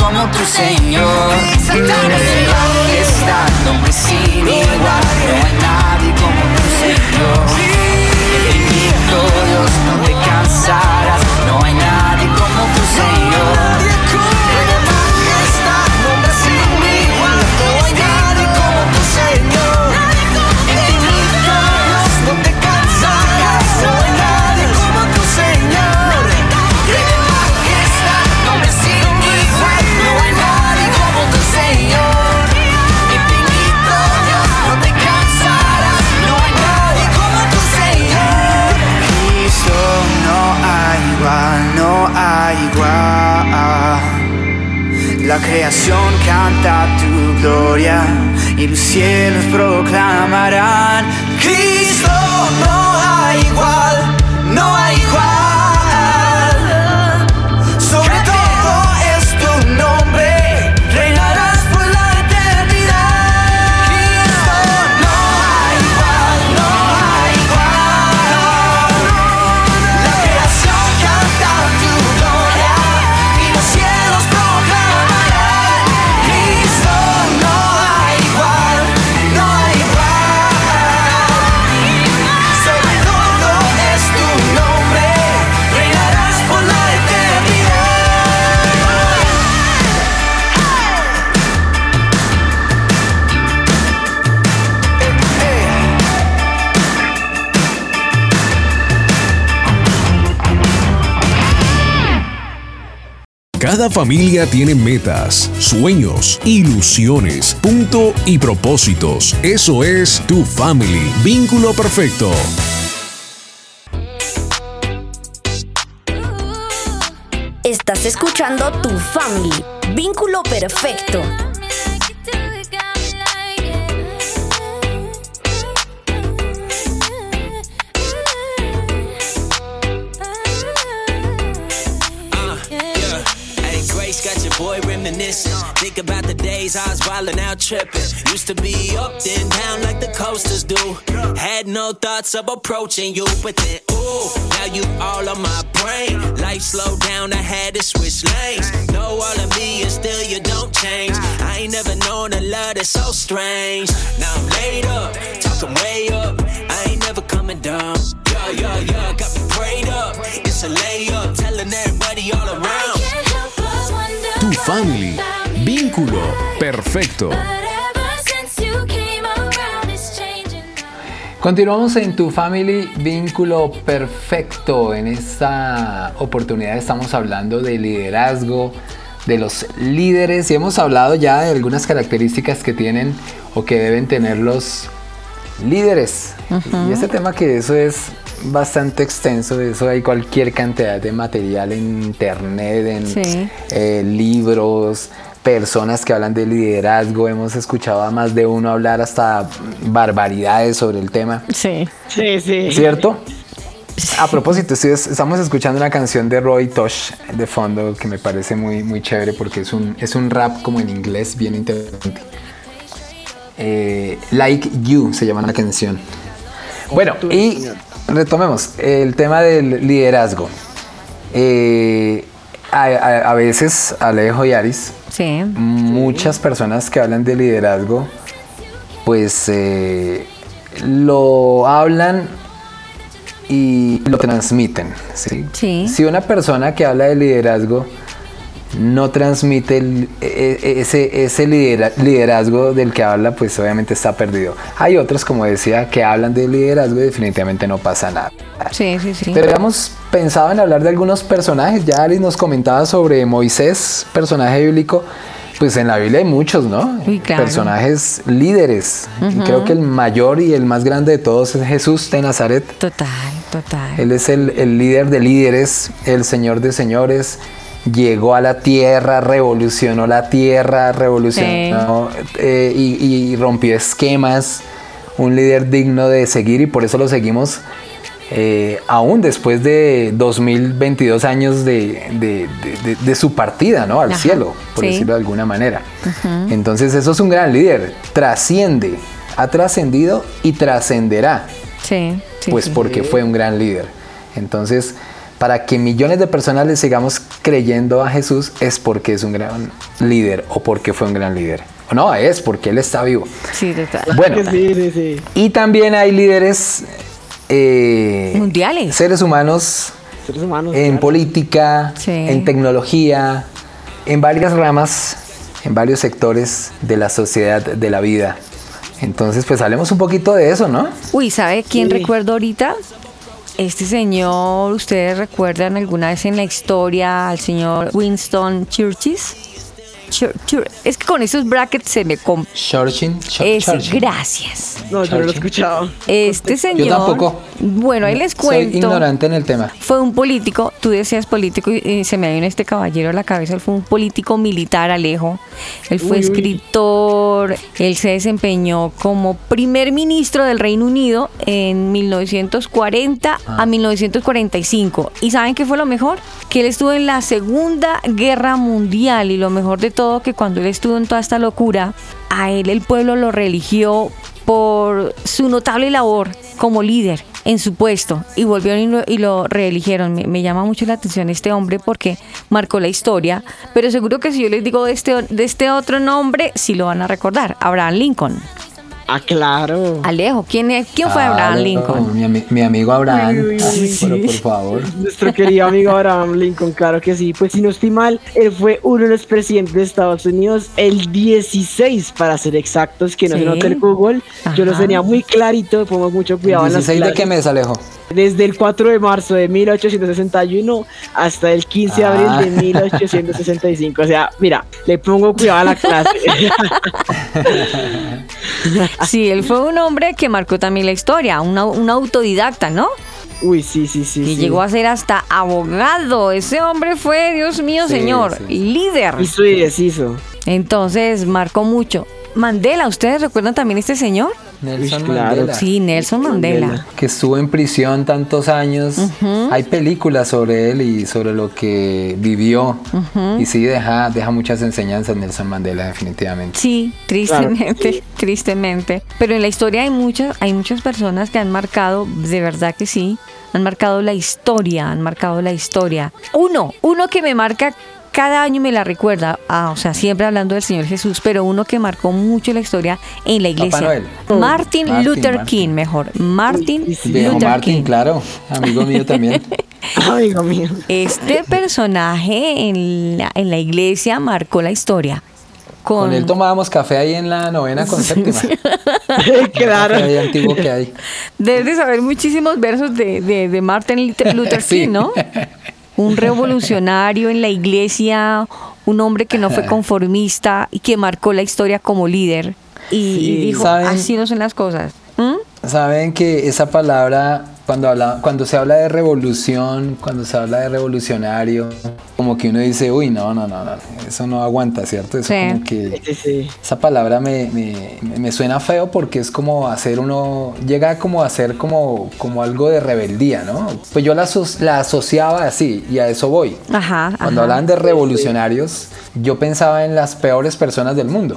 como tu Señor. Majestad, nombre sin igual, no hay nadie canta tu gloria y los cielos proclamarán. Cristo, Cada familia tiene metas, sueños, ilusiones, punto y propósitos. Eso es tu family. Vínculo perfecto. Estás escuchando Tu Family, vínculo perfecto. Boy reminiscing. Think about the days I was wildin' out tripping. Used to be up then down like the coasters do. Had no thoughts of approaching you, but then ooh, now you all on my brain. Life slowed down, I had to switch lanes. Know all of me and still you don't change. I ain't never known a love that's so strange. Now I'm laid up, talking way up. I ain't never coming down. Yeah, yeah, yeah, got me prayed up. It's a layup, telling everybody all around. Family. Vínculo perfecto. Continuamos en Tu Family Vínculo Perfecto. En esta oportunidad estamos hablando de liderazgo, de los líderes y hemos hablado ya de algunas características que tienen o que deben tener los líderes. Y este tema que eso es bastante extenso, de eso hay cualquier cantidad de material en internet, en Sí. eh, libros, personas que hablan de liderazgo, hemos escuchado a más de uno hablar hasta barbaridades sobre el tema. Sí. Sí, sí. ¿Cierto? A propósito, estamos escuchando una canción de Roy Tosh de fondo que me parece muy, muy chévere porque es un, es un rap como en inglés bien interesante. Eh, like You se llama la canción. Bueno, y retomemos el tema del liderazgo. Eh, a, a- a veces, Alejo y Aris, Sí. muchas personas que hablan de liderazgo, pues eh, lo hablan y lo transmiten. ¿sí? Sí. Si una persona que habla de liderazgo no transmite el- e- e- ese, ese lidera- liderazgo del que habla, pues obviamente está perdido. Hay otros, como decía, que hablan de liderazgo y definitivamente no pasa nada. Sí, sí, sí. Pero hemos pensado en hablar de algunos personajes. Ya Alice nos comentaba sobre Moisés, personaje bíblico. Pues en la Biblia hay muchos, ¿no? Claro. Personajes líderes. Creo que el mayor y el más grande de todos es Jesús de Nazaret. Total, total. Él es el, el líder de líderes, el señor de señores. Llegó a la tierra, revolucionó la tierra, revolucionó eh, y, y rompió esquemas. Un líder digno de seguir y por eso lo seguimos eh, aún después de 2022 años de, de- de- de- de su partida ¿no? al Ajá, cielo, por sí. decirlo de alguna manera. Entonces eso es un gran líder, trasciende, ha trascendido y trascenderá Sí, sí. pues sí. porque fue un gran líder. Entonces, para que millones de personas le sigamos creyendo a Jesús es porque es un gran líder o porque fue un gran líder. No, es porque él está vivo. Sí, total. Bueno, Sí, sí, sí. y también hay líderes eh, Mundiales. seres humanos Seres humanos. en claro. política, Sí. en tecnología, en varias ramas, en varios sectores de la sociedad, de la vida. Entonces, pues hablemos un poquito de eso, ¿no? Uy, ¿sabe quién Sí. recuerdo ahorita? Este señor, ¿ustedes recuerdan alguna vez en la historia al señor Winston Churchill? Chur- Chur- es que con esos brackets se me... com- Churchill. Ch- Es, Churchill. gracias. No, yo no lo he escuchado. Este señor... tampoco. Bueno, ahí les Soy cuento. ignorante en el tema. Fue un político, tú decías político y, se me vino este caballero a la cabeza, él fue un político militar, Alejo. Él fue Uy, uy. escritor, él se desempeñó como primer ministro del Reino Unido en 1940 Ah. a 1945. ¿Y saben qué fue lo mejor? Que él estuvo en la Segunda Guerra Mundial y lo mejor de todo que cuando él estuvo en toda esta locura, a él el pueblo lo religió por su notable labor como líder en su puesto y volvieron y lo, y lo reeligieron. Me, me llama mucho la atención este hombre porque marcó la historia, pero seguro que si yo les digo de este, de este otro nombre, sí lo van a recordar, Abraham Lincoln. Ah, claro. Alejo, ¿quién, es, quién fue Abraham Claro, Lincoln? Mi, ami- mi amigo Abraham. Uy, uy, Ah, uy, pero por favor. Nuestro querido amigo Abraham Lincoln, claro que sí. Pues si no estoy mal, él fue uno de los presidentes de Estados Unidos, el 16 para ser exactos, que no Sí. se note el Google. Yo lo tenía muy clarito, pongo mucho cuidado en las 16 de qué mes, Alejo? Desde el 4 de marzo de 1861 hasta el 15 de abril Ah. de 1865. O sea, mira, le pongo cuidado a la clase. Sí, él fue un hombre que marcó también la historia, un, au- un autodidacta, ¿no? Uy, sí, sí, sí. Y sí. llegó a ser hasta abogado. Ese hombre fue, Dios mío, Sí, señor, sí. líder. Hizo y deshizo. Entonces marcó mucho. Mandela, ¿ustedes recuerdan también este señor? Nelson claro. Mandela. Sí, Nelson Mandela. que estuvo en prisión tantos años. Hay películas sobre él y sobre lo que vivió. Y sí, deja, deja muchas enseñanzas Nelson Mandela, definitivamente. Sí, tristemente, tristemente. Pero en la historia hay muchas, hay muchas personas que han marcado, de verdad que sí, han marcado la historia, han marcado la historia. Uno, uno que me marca cada año me la recuerda, ah, o sea, siempre hablando del Señor Jesús, pero uno que marcó mucho la historia en la iglesia. Noel. Martin, Martin, Luther Martin. King, mejor. Martin. Viejo Luther Martin, King. claro, amigo mío también. Amigo mío. Este personaje en la, en la iglesia marcó la historia. Con, Con él tomábamos café ahí en la novena con séptima. claro. Café antiguo que hay. Debes de saber muchísimos versos de, de, de Martin Luther Luther Sí. King, ¿no? Un revolucionario en la iglesia, un hombre que no fue conformista y que marcó la historia como líder. Y, dijo, ¿Saben? así no son las cosas. ¿Mm? Saben que esa palabra, cuando, habla, cuando se habla de revolución, cuando se habla de revolucionario, como que uno dice, uy, no, no, no, no, eso no aguanta, ¿cierto? Eso Sí. como que Sí, sí. esa palabra me, me- me suena feo porque es como hacer uno, llega como a ser como, como algo de rebeldía, ¿no? Pues yo la, aso- la asociaba así y a eso voy. Ajá. Cuando ajá. hablaban de revolucionarios, yo pensaba en las peores personas del mundo.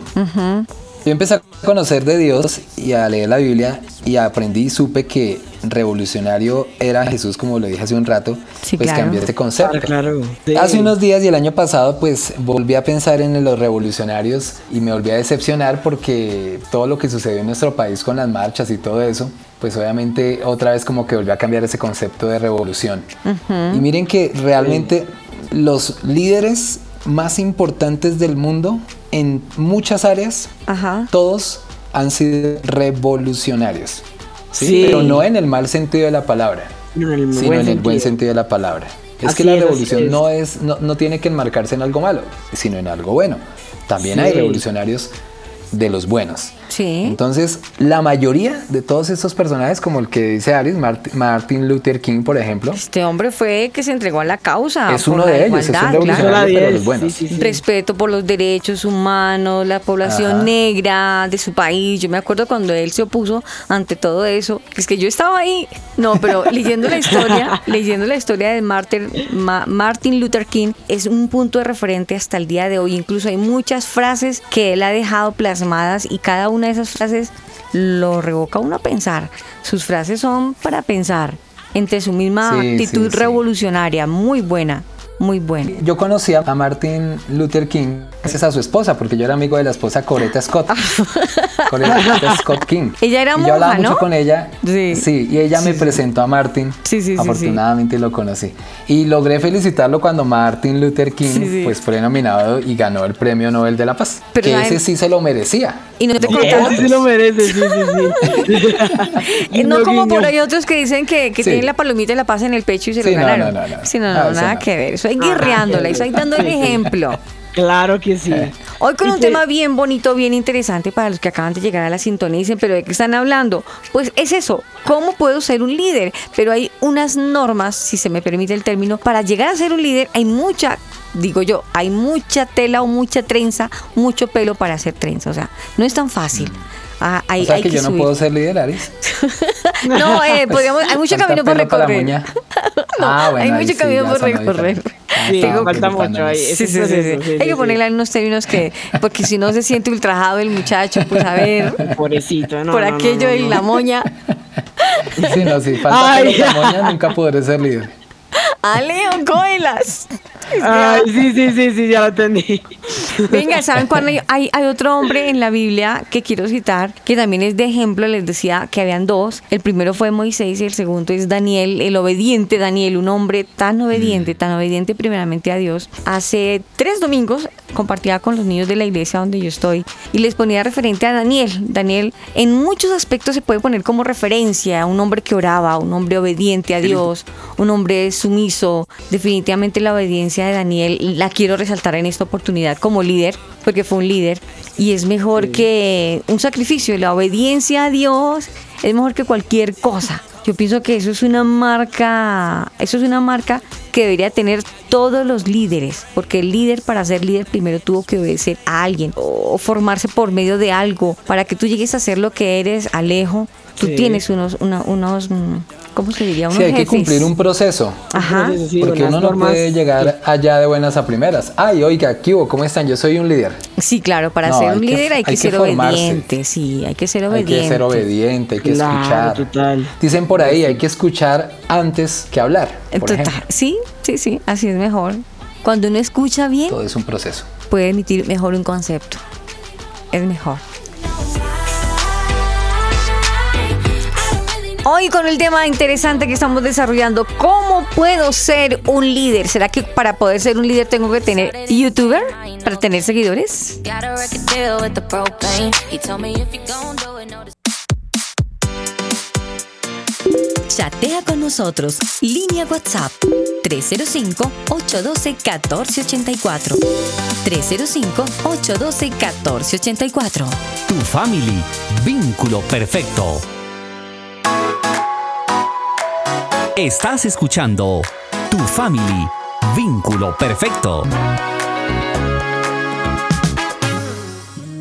Yo empecé a conocer de Dios y a leer la Biblia y aprendí y supe que revolucionario era Jesús, como lo dije hace un rato, Sí, pues claro. cambié este concepto. Claro, claro. Sí. Hace unos días y el año pasado pues volví a pensar en los revolucionarios y me volví a decepcionar porque todo lo que sucedió en nuestro país con las marchas y todo eso, pues obviamente otra vez como que volví a cambiar ese concepto de revolución. Y miren que realmente los líderes más importantes del mundo en muchas áreas, Ajá. todos han sido revolucionarios. ¿sí? Sí. Pero no en el mal sentido de la palabra No, en el sino en el buen sentido. de la palabra. Es Así que la es, revolución es. no es no, no tiene que enmarcarse en algo malo, sino en algo bueno. También Sí. hay revolucionarios de los buenos. Sí. Entonces, la mayoría de todos estos personajes, como el que dice Aris, Mart- Martin Luther King, por ejemplo, Este hombre fue el que se entregó a la causa. es uno la de ellos, es un igualdad, revolucionario claro. Pero los 10, buenos. sí, sí, sí. respeto por los derechos humanos, la población Ajá. negra de su país. Yo me acuerdo cuando él se opuso ante todo eso, es que yo estaba ahí, no, pero leyendo la historia, leyendo la historia de Martin, Ma- Martin Luther King, es un punto de referente hasta el día de hoy. Incluso hay muchas frases que él ha dejado plasmadas y cada una de esas frases lo revoca uno a pensar. Sus frases son para pensar entre su misma Sí, actitud sí. revolucionaria, muy buena, muy buena. Yo conocí a Martin Luther King gracias a su esposa, porque yo era amigo de la esposa Coretta Scott. Coretta Scott King. Ella era y yo hablaba mucho con ella. Sí. y ella me presentó a Martin. Sí, sí, sí, Afortunadamente lo conocí. Y logré felicitarlo cuando Martin Luther King Sí, sí. pues fue nominado y ganó el Premio Nobel de la Paz. Pero que la- ese sí se lo merecía. Y no te contaron- Ese sí lo merece, sí, sí, sí. No como por ahí otros que dicen que, que Sí. tienen la palomita y la paz en el pecho y se Sí, lo ganaron. no, no, no. Sí, no, Ah, no, nada no. que ver. Eso hay guirreándola, eso hay dando el ejemplo. Claro que sí. Hoy con Y un que- tema bien bonito, bien interesante para los que acaban de llegar a la sintonía y dicen, pero ¿de qué están hablando? Pues es eso, ¿cómo puedo ser un líder? Pero hay unas normas, si se me permite el término, para llegar a ser un líder hay mucha, digo yo, hay mucha tela o mucha trenza, mucho pelo para hacer trenza, o sea, no es tan fácil. Ah, hay, o sea hay que, yo no puedo ser líder, Aris. No, eh, podríamos, hay mucho Falta camino por recorrer. No, Ah, bueno, hay mucho sí, camino por recorrer. Sí, Tengo- falta mucho ahí. Sí, sí, sí, proceso, sí. sí, Hay que sí, ponerle unos términos que, porque si no se siente ultrajado el muchacho, pues a ver, sí. Pobrecito, no. por no, aquello no, y la moña. Sí, no, si falta Ay. para moña, nunca podré ser líder. A Leo, cógelas. Ay, sí, sí, sí, sí, ya lo entendí. Venga, ¿saben cuándo hay, hay, otro hombre en la Biblia que quiero citar, que también es de ejemplo? Les decía que habían dos. El primero fue Moisés y el segundo es Daniel, el obediente Daniel, un hombre tan obediente, tan obediente primeramente a Dios. Hace tres domingos compartía con los niños de la iglesia donde yo estoy y les ponía referente a Daniel. Daniel en muchos aspectos se puede poner como referencia a un hombre que oraba, un hombre obediente a Dios, un hombre sumiso. Definitivamente la obediencia de Daniel la quiero resaltar en esta oportunidad como líder, porque fue un líder y es mejor que un sacrificio. La obediencia a Dios es mejor que cualquier cosa. Yo pienso que eso es una marca, eso es una marca que debería tener todos los líderes, porque el líder para ser líder primero tuvo que obedecer a alguien o formarse por medio de algo para que tú llegues a ser lo que eres, Alejo. Tú Sí. tienes unos, una- unos, mm, ¿cómo se diría? Unos Sí, hay que cumplir un proceso. Ajá. Porque uno no puede llegar allá de buenas a primeras. Ay, oiga, ¿qué hubo? ¿Cómo están? Yo soy un líder. Sí, claro, para No, ser hay un que- líder hay que, hay que ser formarse. obediente, sí, hay que ser Hay obediente. que ser obediente, hay que Claro, escuchar. total. Dicen por ahí, hay que escuchar antes que hablar. Por Total, ejemplo. sí, sí, sí, así es mejor. Cuando uno escucha bien, Todo es un proceso. puede emitir mejor un concepto. Es mejor. Hoy con el tema interesante que estamos desarrollando, ¿cómo puedo ser un líder? ¿Será que para poder ser un líder tengo que tener youtuber? ¿Para tener seguidores? Chatea con nosotros. Línea WhatsApp 305-812-1484. 305-812-1484. Tu family, vínculo perfecto. Estás escuchando Tu family, vínculo perfecto.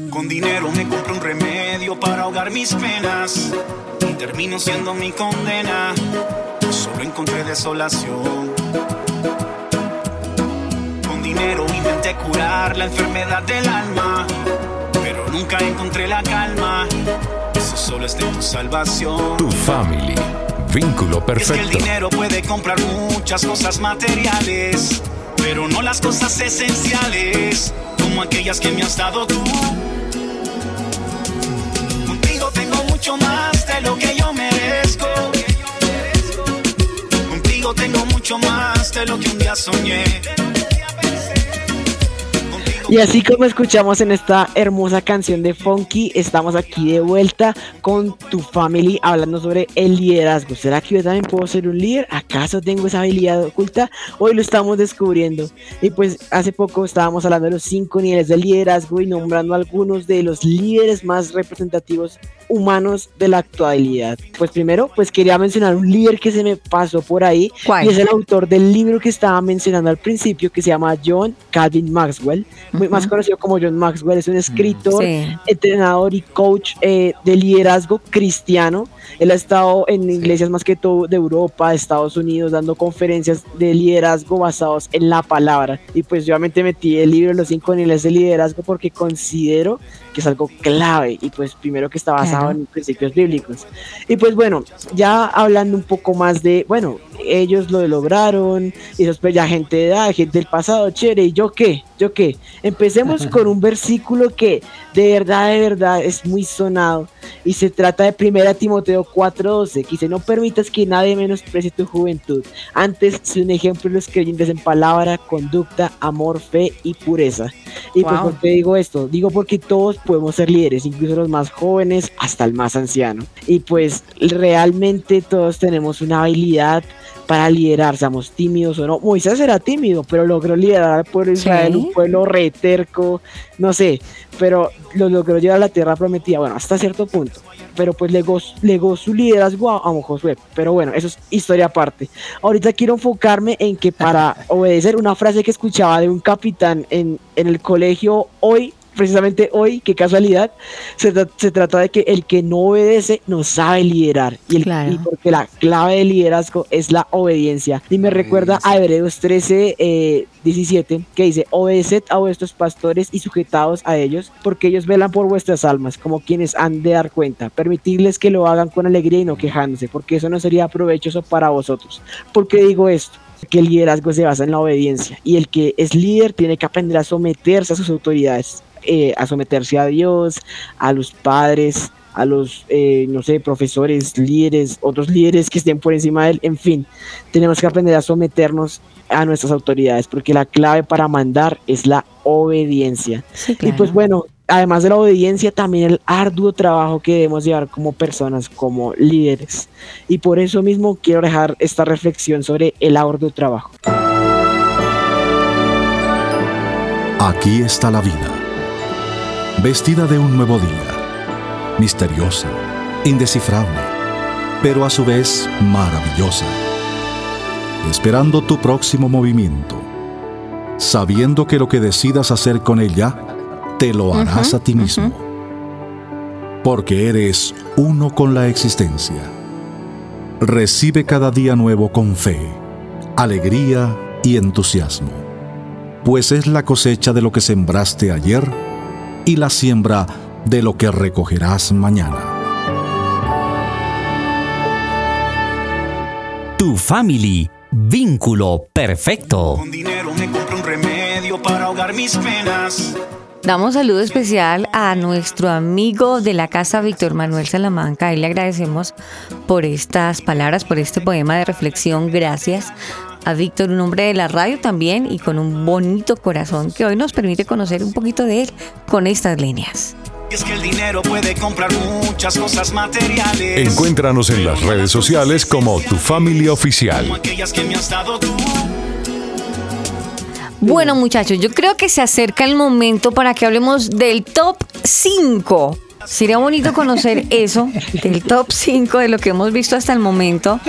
Con dinero me compro un remedio para ahogar mis penas y termino siendo mi condena. Solo encontré desolación. Con dinero intenté curar la enfermedad del alma, pero nunca encontré la calma. Eso solo está en tu salvación. Tu family, vínculo Es que el perfecto. dinero puede comprar muchas cosas materiales, pero no las cosas esenciales, como aquellas que me has dado tú. Contigo tengo mucho más de lo que yo merezco. Contigo tengo mucho más de lo que un día soñé. Y así como escuchamos en esta hermosa canción de Funky, estamos aquí de vuelta con tu family hablando sobre el liderazgo. ¿Será que yo también puedo ser un líder? ¿Acaso tengo esa habilidad oculta? Hoy lo estamos descubriendo. Y pues hace poco estábamos hablando de los cinco niveles de liderazgo y nombrando algunos de los líderes más representativos humanos de la actualidad. Pues primero, pues quería mencionar un líder que se me pasó por ahí ¿Cuál? y es el autor del libro que estaba mencionando al principio que se llama John Calvin Maxwell, muy más conocido como John Maxwell, es un escritor, Sí. entrenador y coach eh, de liderazgo cristiano. Él ha estado en iglesias más que todo de Europa, de Estados Unidos, dando conferencias de liderazgo basados en la palabra. Y pues yo obviamente metí el libro Los cinco niveles de liderazgo porque considero que es algo clave y pues primero que está basado Claro. en principios bíblicos. Y pues bueno, ya hablando un poco más de, bueno, ellos lo lograron, y después ya gente de edad, gente del pasado, chévere, ¿y yo qué? ¿Yo qué? Empecemos con un versículo que de verdad, de verdad es muy sonado y se trata de 1 Timoteo 4:12, que dice, no permitas que nadie menosprecie tu juventud, antes sé un ejemplo los creyentes en palabra, conducta, amor, fe y pureza. Y pues. ¿por qué digo esto? Digo porque todos podemos ser líderes, incluso los más jóvenes hasta el más anciano. Y pues realmente todos tenemos una habilidad para liderar, seamos tímidos o no. Moisés era tímido, pero logró liderar al pueblo de Israel, Sí. un pueblo reterco, no sé, pero lo logró llevar a la tierra prometida, bueno, hasta cierto punto. Pero pues legó, legó su liderazgo a, a Josué. Pero bueno, eso es historia aparte. Ahorita quiero enfocarme en que para obedecer una frase que escuchaba de un capitán en, en el colegio hoy, precisamente hoy, qué casualidad, se, tra- se trata de que el que no obedece no sabe liderar. Y, el, Claro. y porque la clave del liderazgo es la obediencia. Y me recuerda a Hebreos 13, eh, 17, que dice, obedeced a vuestros pastores y sujetados a ellos, porque ellos velan por vuestras almas, como quienes han de dar cuenta. Permitidles que lo hagan con alegría y no quejándose, porque eso no sería provechoso para vosotros. ¿Por qué digo esto? que el liderazgo se basa en la obediencia y el que es líder tiene que aprender a someterse a sus autoridades, eh, a someterse a Dios, a los padres, a los, eh, no sé, profesores, líderes, otros líderes que estén por encima de él, en fin, tenemos que aprender a someternos a nuestras autoridades, porque la clave para mandar es la obediencia. Y pues bueno, además de la obediencia, también el arduo trabajo que debemos llevar como personas, como líderes. Y por eso mismo quiero dejar esta reflexión sobre el arduo trabajo. Aquí está la vida, vestida de un nuevo día, misteriosa, indescifrable, pero a su vez maravillosa, esperando tu próximo movimiento, sabiendo que lo que decidas hacer con ella, te lo harás a ti mismo, porque eres uno con la existencia. Recibe cada día nuevo con fe, alegría y entusiasmo, pues es la cosecha de lo que sembraste ayer y la siembra de lo que recogerás mañana. Tu family, vínculo perfecto. Con dinero me compro un remedio para ahogar mis penas. Damos saludo especial a nuestro amigo de la casa Víctor Manuel Salamanca. Él le agradecemos por estas palabras, por este poema de reflexión. Gracias a Víctor, un hombre de la radio también y con un bonito corazón que hoy nos permite conocer un poquito de él con estas líneas. Y es que el dinero puede comprar muchas cosas materiales. Encuéntranos en las redes sociales como Tu Familia Oficial. Como aquellas que me has dado tú. Bueno muchachos, yo creo que se acerca el momento para que hablemos del top 5. Sería bonito conocer eso, del top 5 de lo que hemos visto hasta el momento,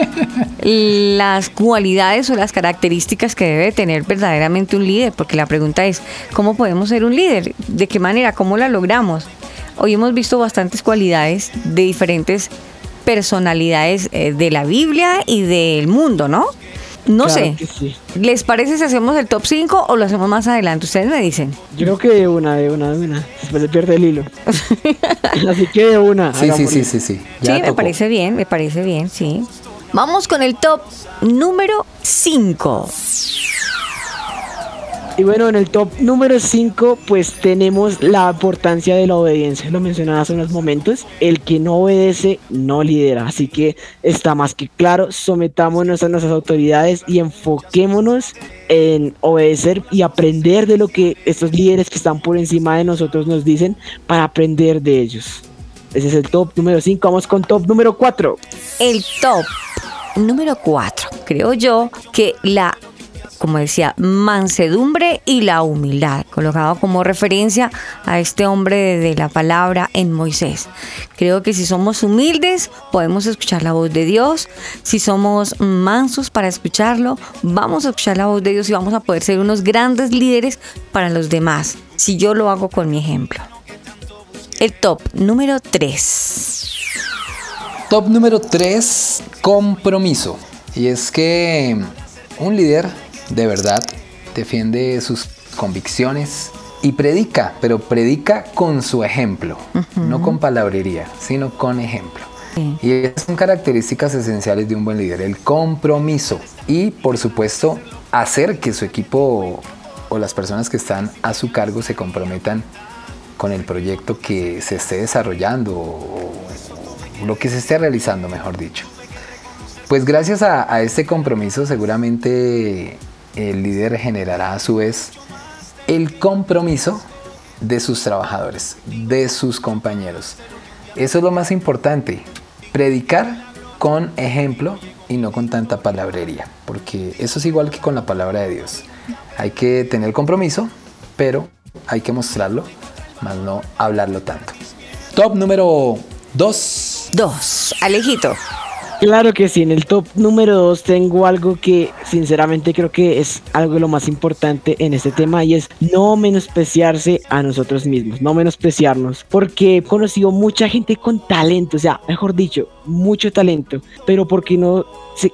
las cualidades o las características que debe tener verdaderamente un líder, porque la pregunta es, ¿cómo podemos ser un líder? ¿De qué manera? ¿Cómo la logramos? Hoy hemos visto bastantes cualidades de diferentes personalidades eh, de la Biblia y del mundo, ¿no? No Claro sé. sí. ¿Les parece si hacemos el top 5 o lo hacemos más adelante? Ustedes me dicen. Yo creo que de una, de una, de una. Después se pierde el hilo. Así que de una. Sí, sí, sí, sí, sí. sí, me parece bien, me parece bien, sí. Vamos con el top número 5. Y bueno, en el top número 5, pues tenemos la importancia de la obediencia. Lo mencionaba hace unos momentos. El que no obedece no lidera. Así que está más que claro. Sometámonos a nuestras autoridades y enfoquémonos en obedecer y aprender de lo que estos líderes que están por encima de nosotros nos dicen para aprender de ellos. Ese es el top número 5. Vamos con top número 4. El top número 4. Creo yo que la, como decía, mansedumbre y la humildad, colocado como referencia a este hombre de, la palabra en Moisés. Creo que si somos humildes, podemos escuchar la voz de Dios. Si somos mansos para escucharlo, vamos a escuchar la voz de Dios y vamos a poder ser unos grandes líderes para los demás. Si yo lo hago con mi ejemplo. El top número 3. Top número 3, compromiso. Y es que un líder de verdad defiende sus convicciones y predica, pero predica con su ejemplo, no con palabrería, sino con ejemplo. Y esas son características esenciales de un buen líder, el compromiso y por supuesto hacer que su equipo o las personas que están a su cargo se comprometan con el proyecto que se esté desarrollando o lo que se esté realizando, mejor dicho. Pues gracias a, a este compromiso seguramente el líder generará a su vez el compromiso de sus trabajadores, de sus compañeros. Eso es lo más importante, predicar con ejemplo y no con tanta palabrería, porque eso es igual que con la palabra de Dios. Hay que tener compromiso, pero hay que mostrarlo, más no hablarlo tanto. Top número 2. 2. Alejito. Claro que sí, en el top número 2 tengo algo que sinceramente creo que es algo de lo más importante en este tema y es no menospreciarse a nosotros mismos, no menospreciarnos, porque he conocido mucha gente con talento, o sea, mejor dicho, mucho talento, pero porque no,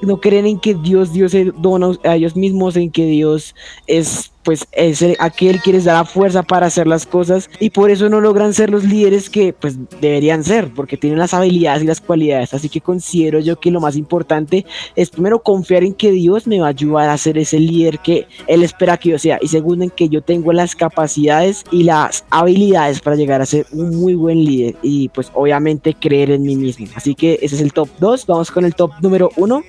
no creen en que Dios, Dios se dona a ellos mismos, en que Dios es pues es el- aquel que les da la fuerza para hacer las cosas y por eso no logran ser los líderes que pues deberían ser, porque tienen las habilidades y las cualidades. Así que considero yo que lo más importante es primero confiar en que Dios me va a ayudar a ser ese líder que él espera que yo sea. Y segundo, en que yo tengo las capacidades y las habilidades para llegar a ser un muy buen líder. Y pues obviamente creer en mí mismo. Así que ese es el top 2. Vamos con el top número 1.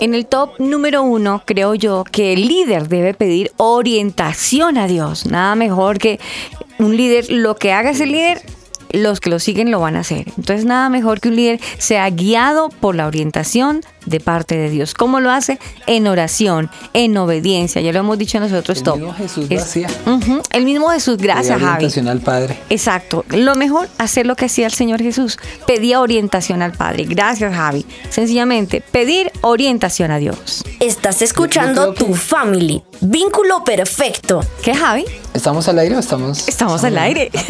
En el top número uno, creo yo que el líder debe pedir orientación a Dios. Nada mejor que un líder, lo que haga ese líder, los que lo siguen lo van a hacer. Entonces, nada mejor que un líder sea guiado por la orientación de parte de Dios. ¿Cómo lo hace? En oración, en obediencia. Ya lo hemos dicho nosotros El top. mismo Jesús lo Es- El mismo Jesús, gracias Pedía Javi. orientación al Padre. Exacto. Lo mejor, hacer lo que hacía el Señor Jesús. Pedía orientación al Padre. Gracias, Javi. Sencillamente, pedir orientación a Dios. Estás escuchando Tu Family. Vínculo perfecto. ¿Qué, Javi? ¿Estamos al aire o estamos? Estamos al aire.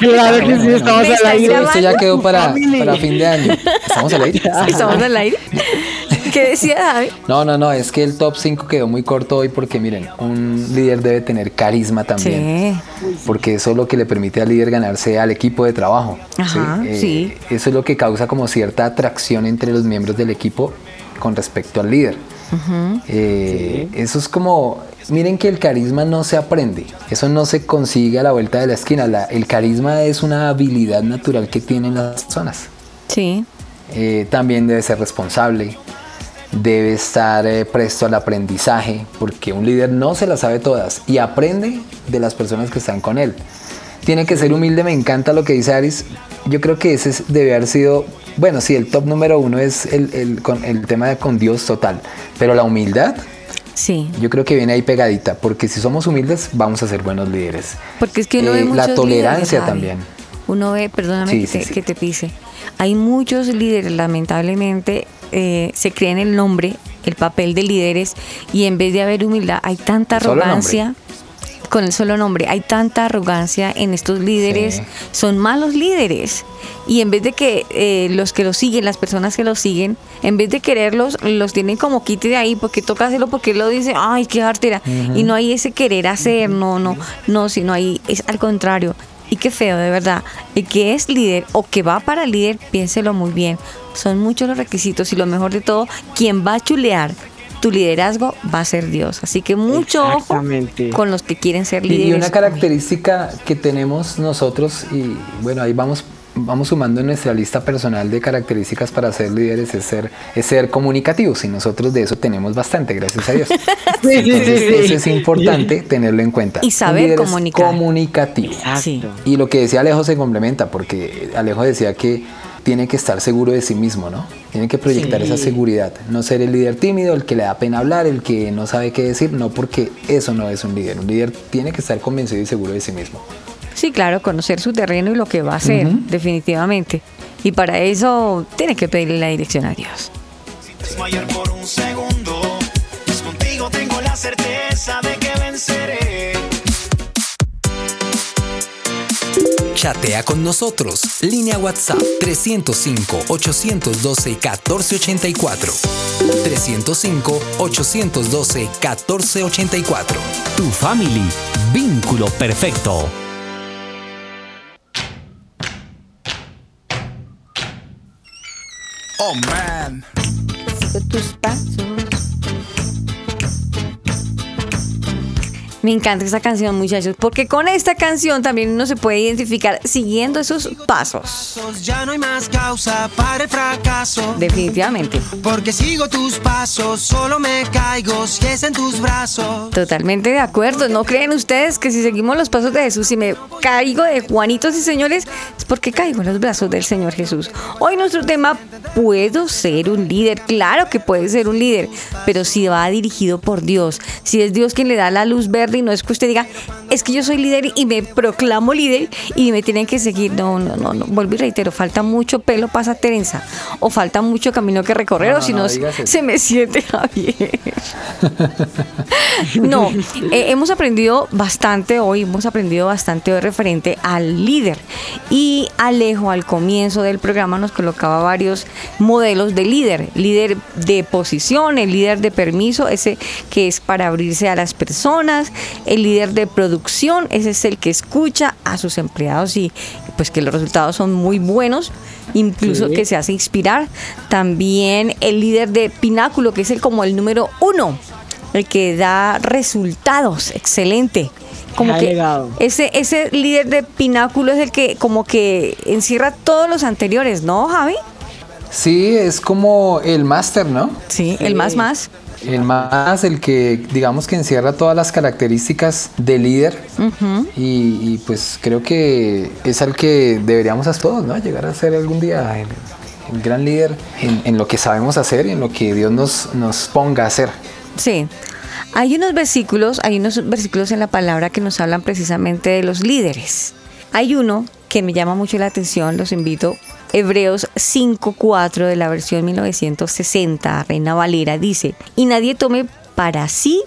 Claro que sí, estamos al aire. Esto ya quedó para, para fin de año. ¿Estamos al aire? Estamos al aire. ¿Qué decía Javi? No, no, no, es que el top 5 quedó muy corto hoy porque miren, un líder debe tener carisma también. Sí. Porque eso es lo que le permite al líder ganarse al equipo de trabajo. Ajá, Eh, sí. Eso es lo que causa como cierta atracción entre los miembros del equipo con respecto al líder. Eh, Eso es como, miren que el carisma no se aprende, eso no se consigue a la vuelta de la esquina. La- el carisma es una habilidad natural que tienen las personas. Sí. Eh, también debe ser responsable, debe estar eh, presto al aprendizaje, porque un líder no se las sabe todas y aprende de las personas que están con él. Tiene que ser humilde, me encanta lo que dice Aris. Yo creo que ese es- debe haber sido, bueno, sí, el top número uno es el, el- con, el tema de con Dios total, pero la humildad, Sí. yo creo que viene ahí pegadita, porque si somos humildes vamos a ser buenos líderes. Porque es que uno Eh, ve muchos la tolerancia líderes, también. Uno ve, perdóname Sí, que, sí, te, sí. que te pise. Hay muchos líderes, lamentablemente, eh, se creen el nombre, el papel de líderes, y en vez de haber humildad, hay tanta arrogancia. Con el solo nombre, hay tanta arrogancia en estos líderes, Sí. son malos líderes. Y en vez de que eh, los que los siguen, las personas que los siguen, en vez de quererlos, los tienen como quite de ahí, porque toca hacerlo porque él lo dice, ay, qué artera. Y no hay ese querer hacer, no, no, no, sino ahí es al contrario. Y qué feo, de verdad. El que es líder o que va para líder, piénselo muy bien. Son muchos los requisitos y lo mejor de todo, quien va a chulear tu liderazgo va a ser Dios. Así que mucho ojo con los que quieren ser líderes. Y una característica que tenemos nosotros, y bueno, ahí vamos, vamos sumando en nuestra lista personal de características para ser líderes, es ser, es ser comunicativos. Y nosotros de eso tenemos bastante, gracias a Dios. Entonces, eso es importante tenerlo en cuenta. Y saber comunicar. comunicativo. Sí. Y lo que decía Alejo se complementa, porque Alejo decía que tiene que estar seguro de sí mismo, ¿no? Tiene que proyectar Sí. esa seguridad. No ser el líder tímido, el que le da pena hablar, el que no sabe qué decir, no, porque eso no es un líder. Un líder tiene que estar convencido y seguro de sí mismo. Sí, claro, conocer su terreno y lo que va a hacer, definitivamente. Y para eso tiene que pedirle la dirección a Dios. desmayar por un segundo. Pues contigo tengo la certeza Chatea con nosotros. Línea WhatsApp 305-812-1484. 305-812-1484. Tu Family. Vínculo perfecto. Oh man. tus pasos. Me encanta esta canción, muchachos, porque con esta canción también uno se puede identificar siguiendo esos pasos. Ya no hay más causa para el fracaso. Definitivamente. Porque sigo tus pasos, solo me caigo si es en tus brazos. Totalmente de acuerdo. ¿No creen ustedes que si seguimos los pasos de Jesús y me caigo de Juanitos y señores, es porque caigo en los brazos del Señor Jesús? Hoy nuestro tema, ¿puedo ser un líder? Claro que puede ser un líder, pero si va dirigido por Dios, si es Dios quien le da la luz verde y no es que usted diga, es que yo soy líder y me proclamo líder y me tienen que seguir. No, no, no, no. Vuelvo y reitero, falta mucho pelo para esa trenza o falta mucho camino que recorrer No, o si no se me siente Javier. No, eh, hemos aprendido bastante hoy, hemos aprendido bastante hoy referente al líder. Y Alejo al comienzo del programa nos colocaba varios modelos de líder. Líder de posición, el líder de permiso, ese que es para abrirse a las personas. El líder de producción, ese es el que escucha a sus empleados y pues que los resultados son muy buenos, incluso Sí. que se hace inspirar. También el líder de Pináculo, que es el como el número uno, el que da resultados, excelente. Como Ha que ese, ese líder de Pináculo es el que como que encierra todos los anteriores, ¿no, Javi? Sí, es como el máster, ¿no? Sí, el más más. El más, el que digamos que encierra todas las características de líder y, y, pues creo que es al que deberíamos hacer todos, ¿no? Llegar a ser algún día el, el gran líder en, en lo que sabemos hacer y en lo que Dios nos, nos ponga a hacer. Sí. Hay unos versículos, hay unos versículos en la palabra que nos hablan precisamente de los líderes. Hay uno que me llama mucho la atención, los invito. Hebreos 5.4 de la versión 1960, Reina Valera, dice, y nadie tome para sí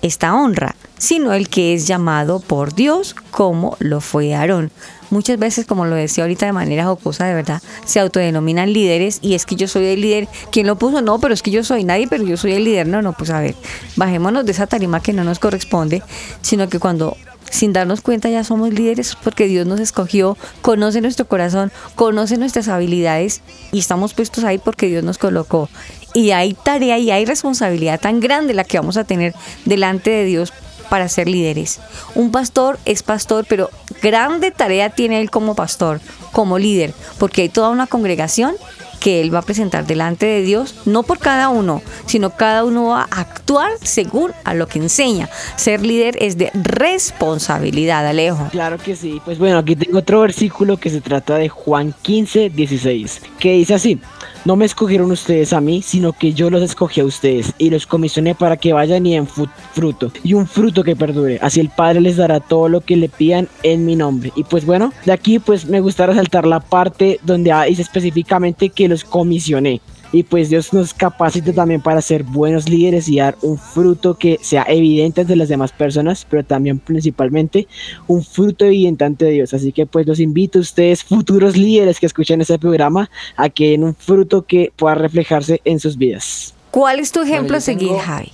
esta honra, sino el que es llamado por Dios como lo fue Aarón. Muchas veces, como lo decía ahorita de manera jocosa, de verdad, se autodenominan líderes y es que yo soy el líder. ¿Quién lo puso? No, pero es que yo soy nadie, pero yo soy el líder. No, no, pues a ver, bajémonos de esa tarima que no nos corresponde, sino que cuando sin darnos cuenta ya somos líderes porque Dios nos escogió, conoce nuestro corazón, conoce nuestras habilidades y estamos puestos ahí porque Dios nos colocó. Y hay tarea y hay responsabilidad tan grande la que vamos a tener delante de Dios para ser líderes. Un pastor es pastor, pero grande tarea tiene él como pastor, como líder, porque hay toda una congregación que él va a presentar delante de Dios, no por cada uno, sino cada uno va a actuar según a lo que enseña. Ser líder es de responsabilidad, Alejo. Claro que sí. Pues bueno, aquí tengo otro versículo que se trata de Juan 15, 16, que dice así. No me escogieron ustedes a mí, sino que yo los escogí a ustedes y los comisioné para que vayan y den fruto, y un fruto que perdure. Así el Padre les dará todo lo que le pidan en mi nombre. Y pues bueno, de aquí pues me gusta resaltar la parte donde dice específicamente que los comisioné. Y pues Dios nos capacita también para ser buenos líderes y dar un fruto que sea evidente ante las demás personas, pero también principalmente un fruto evidente ante Dios. Así que pues los invito a ustedes, futuros líderes que escuchan este programa, a que den un fruto que pueda reflejarse en sus vidas. ¿Cuál es tu ejemplo yo a seguir, tengo- Javi?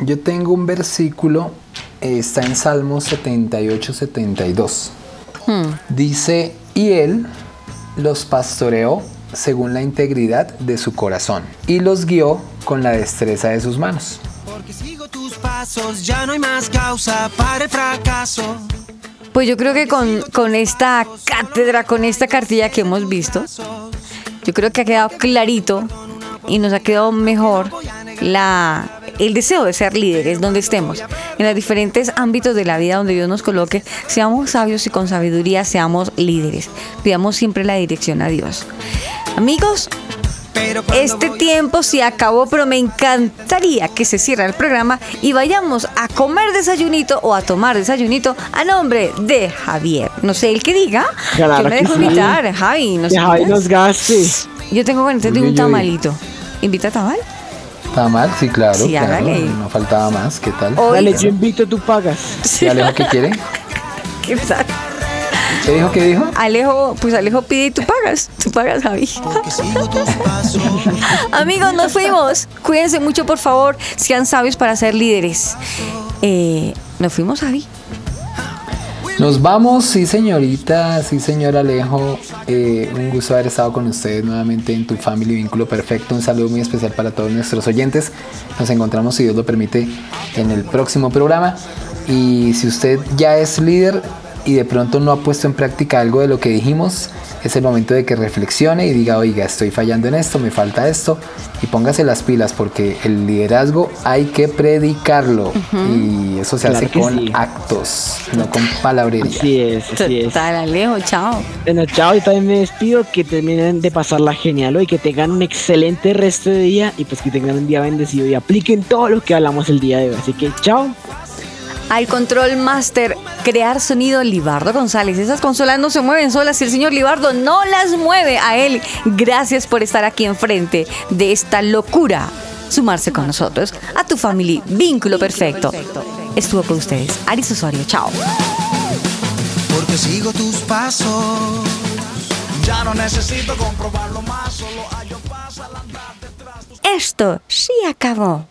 Yo tengo un versículo, eh, está en Salmos 78-72. Hmm. Dice, y él los pastoreó según la integridad de su corazón y los guió con la destreza de sus manos. Porque sigo tus pasos, ya no hay más causa para el fracaso. Pues yo creo que con, con esta cátedra, con esta cartilla que hemos visto, yo creo que ha quedado clarito y nos ha quedado mejor la, el deseo de ser líderes donde estemos, en los diferentes ámbitos de la vida donde Dios nos coloque, seamos sabios y con sabiduría seamos líderes. Pidamos siempre la dirección a Dios. Amigos, este tiempo se acabó, pero me encantaría que se cierre el programa y vayamos a comer desayunito o a tomar desayunito a nombre de Javier. No sé el que diga. Claro yo me dejo sí. invitar, Javi. ¿nos Que Javi nos gaste. Yo tengo ganas de un tamalito. ¿Invita tamal? ¿Está mal? Sí, claro. Sí, claro. hágale. No faltaba más. ¿Qué tal? Oiga. Dale, yo invito, tú pagas. ¿Y Alejo qué quiere? ¿Qué tal? ¿Qué dijo? ¿Qué dijo? Alejo, pues Alejo pide y tú pagas. Tú pagas, Javi. Amigos, nos fuimos. Cuídense mucho, por favor. Sean sabios para ser líderes. Eh, nos fuimos, Javi. Nos vamos, sí señorita, sí señor Alejo, Eh, un gusto haber estado con ustedes nuevamente en Tu Family Vínculo Perfecto, un saludo muy especial para todos nuestros oyentes, nos encontramos si Dios lo permite en el próximo programa. Y si usted ya es líder y de pronto no ha puesto en práctica algo de lo que dijimos, es el momento de que reflexione y diga, oiga, estoy fallando en esto, me falta esto, y póngase las pilas porque el liderazgo hay que predicarlo y eso se Claro hace con sí. actos, no con palabrería. Así es, así es. Total, Alejo, chao. Bueno, chao, y también me despido, que terminen de pasarla genial hoy, que tengan un excelente resto de día y pues que tengan un día bendecido y apliquen todo lo que hablamos el día de hoy. Así que chao. Al control master, crear sonido Libardo González. Esas consolas no se mueven solas si el señor Libardo no las mueve a él. Gracias por estar aquí enfrente de esta locura. Sumarse con nosotros a tu familia Vínculo Perfecto. Estuvo con ustedes Aris Osorio. Chao. Porque sigo tus pasos. Ya no necesito comprobarlo más, solo hallo paz al andar detrás. Esto sí acabó.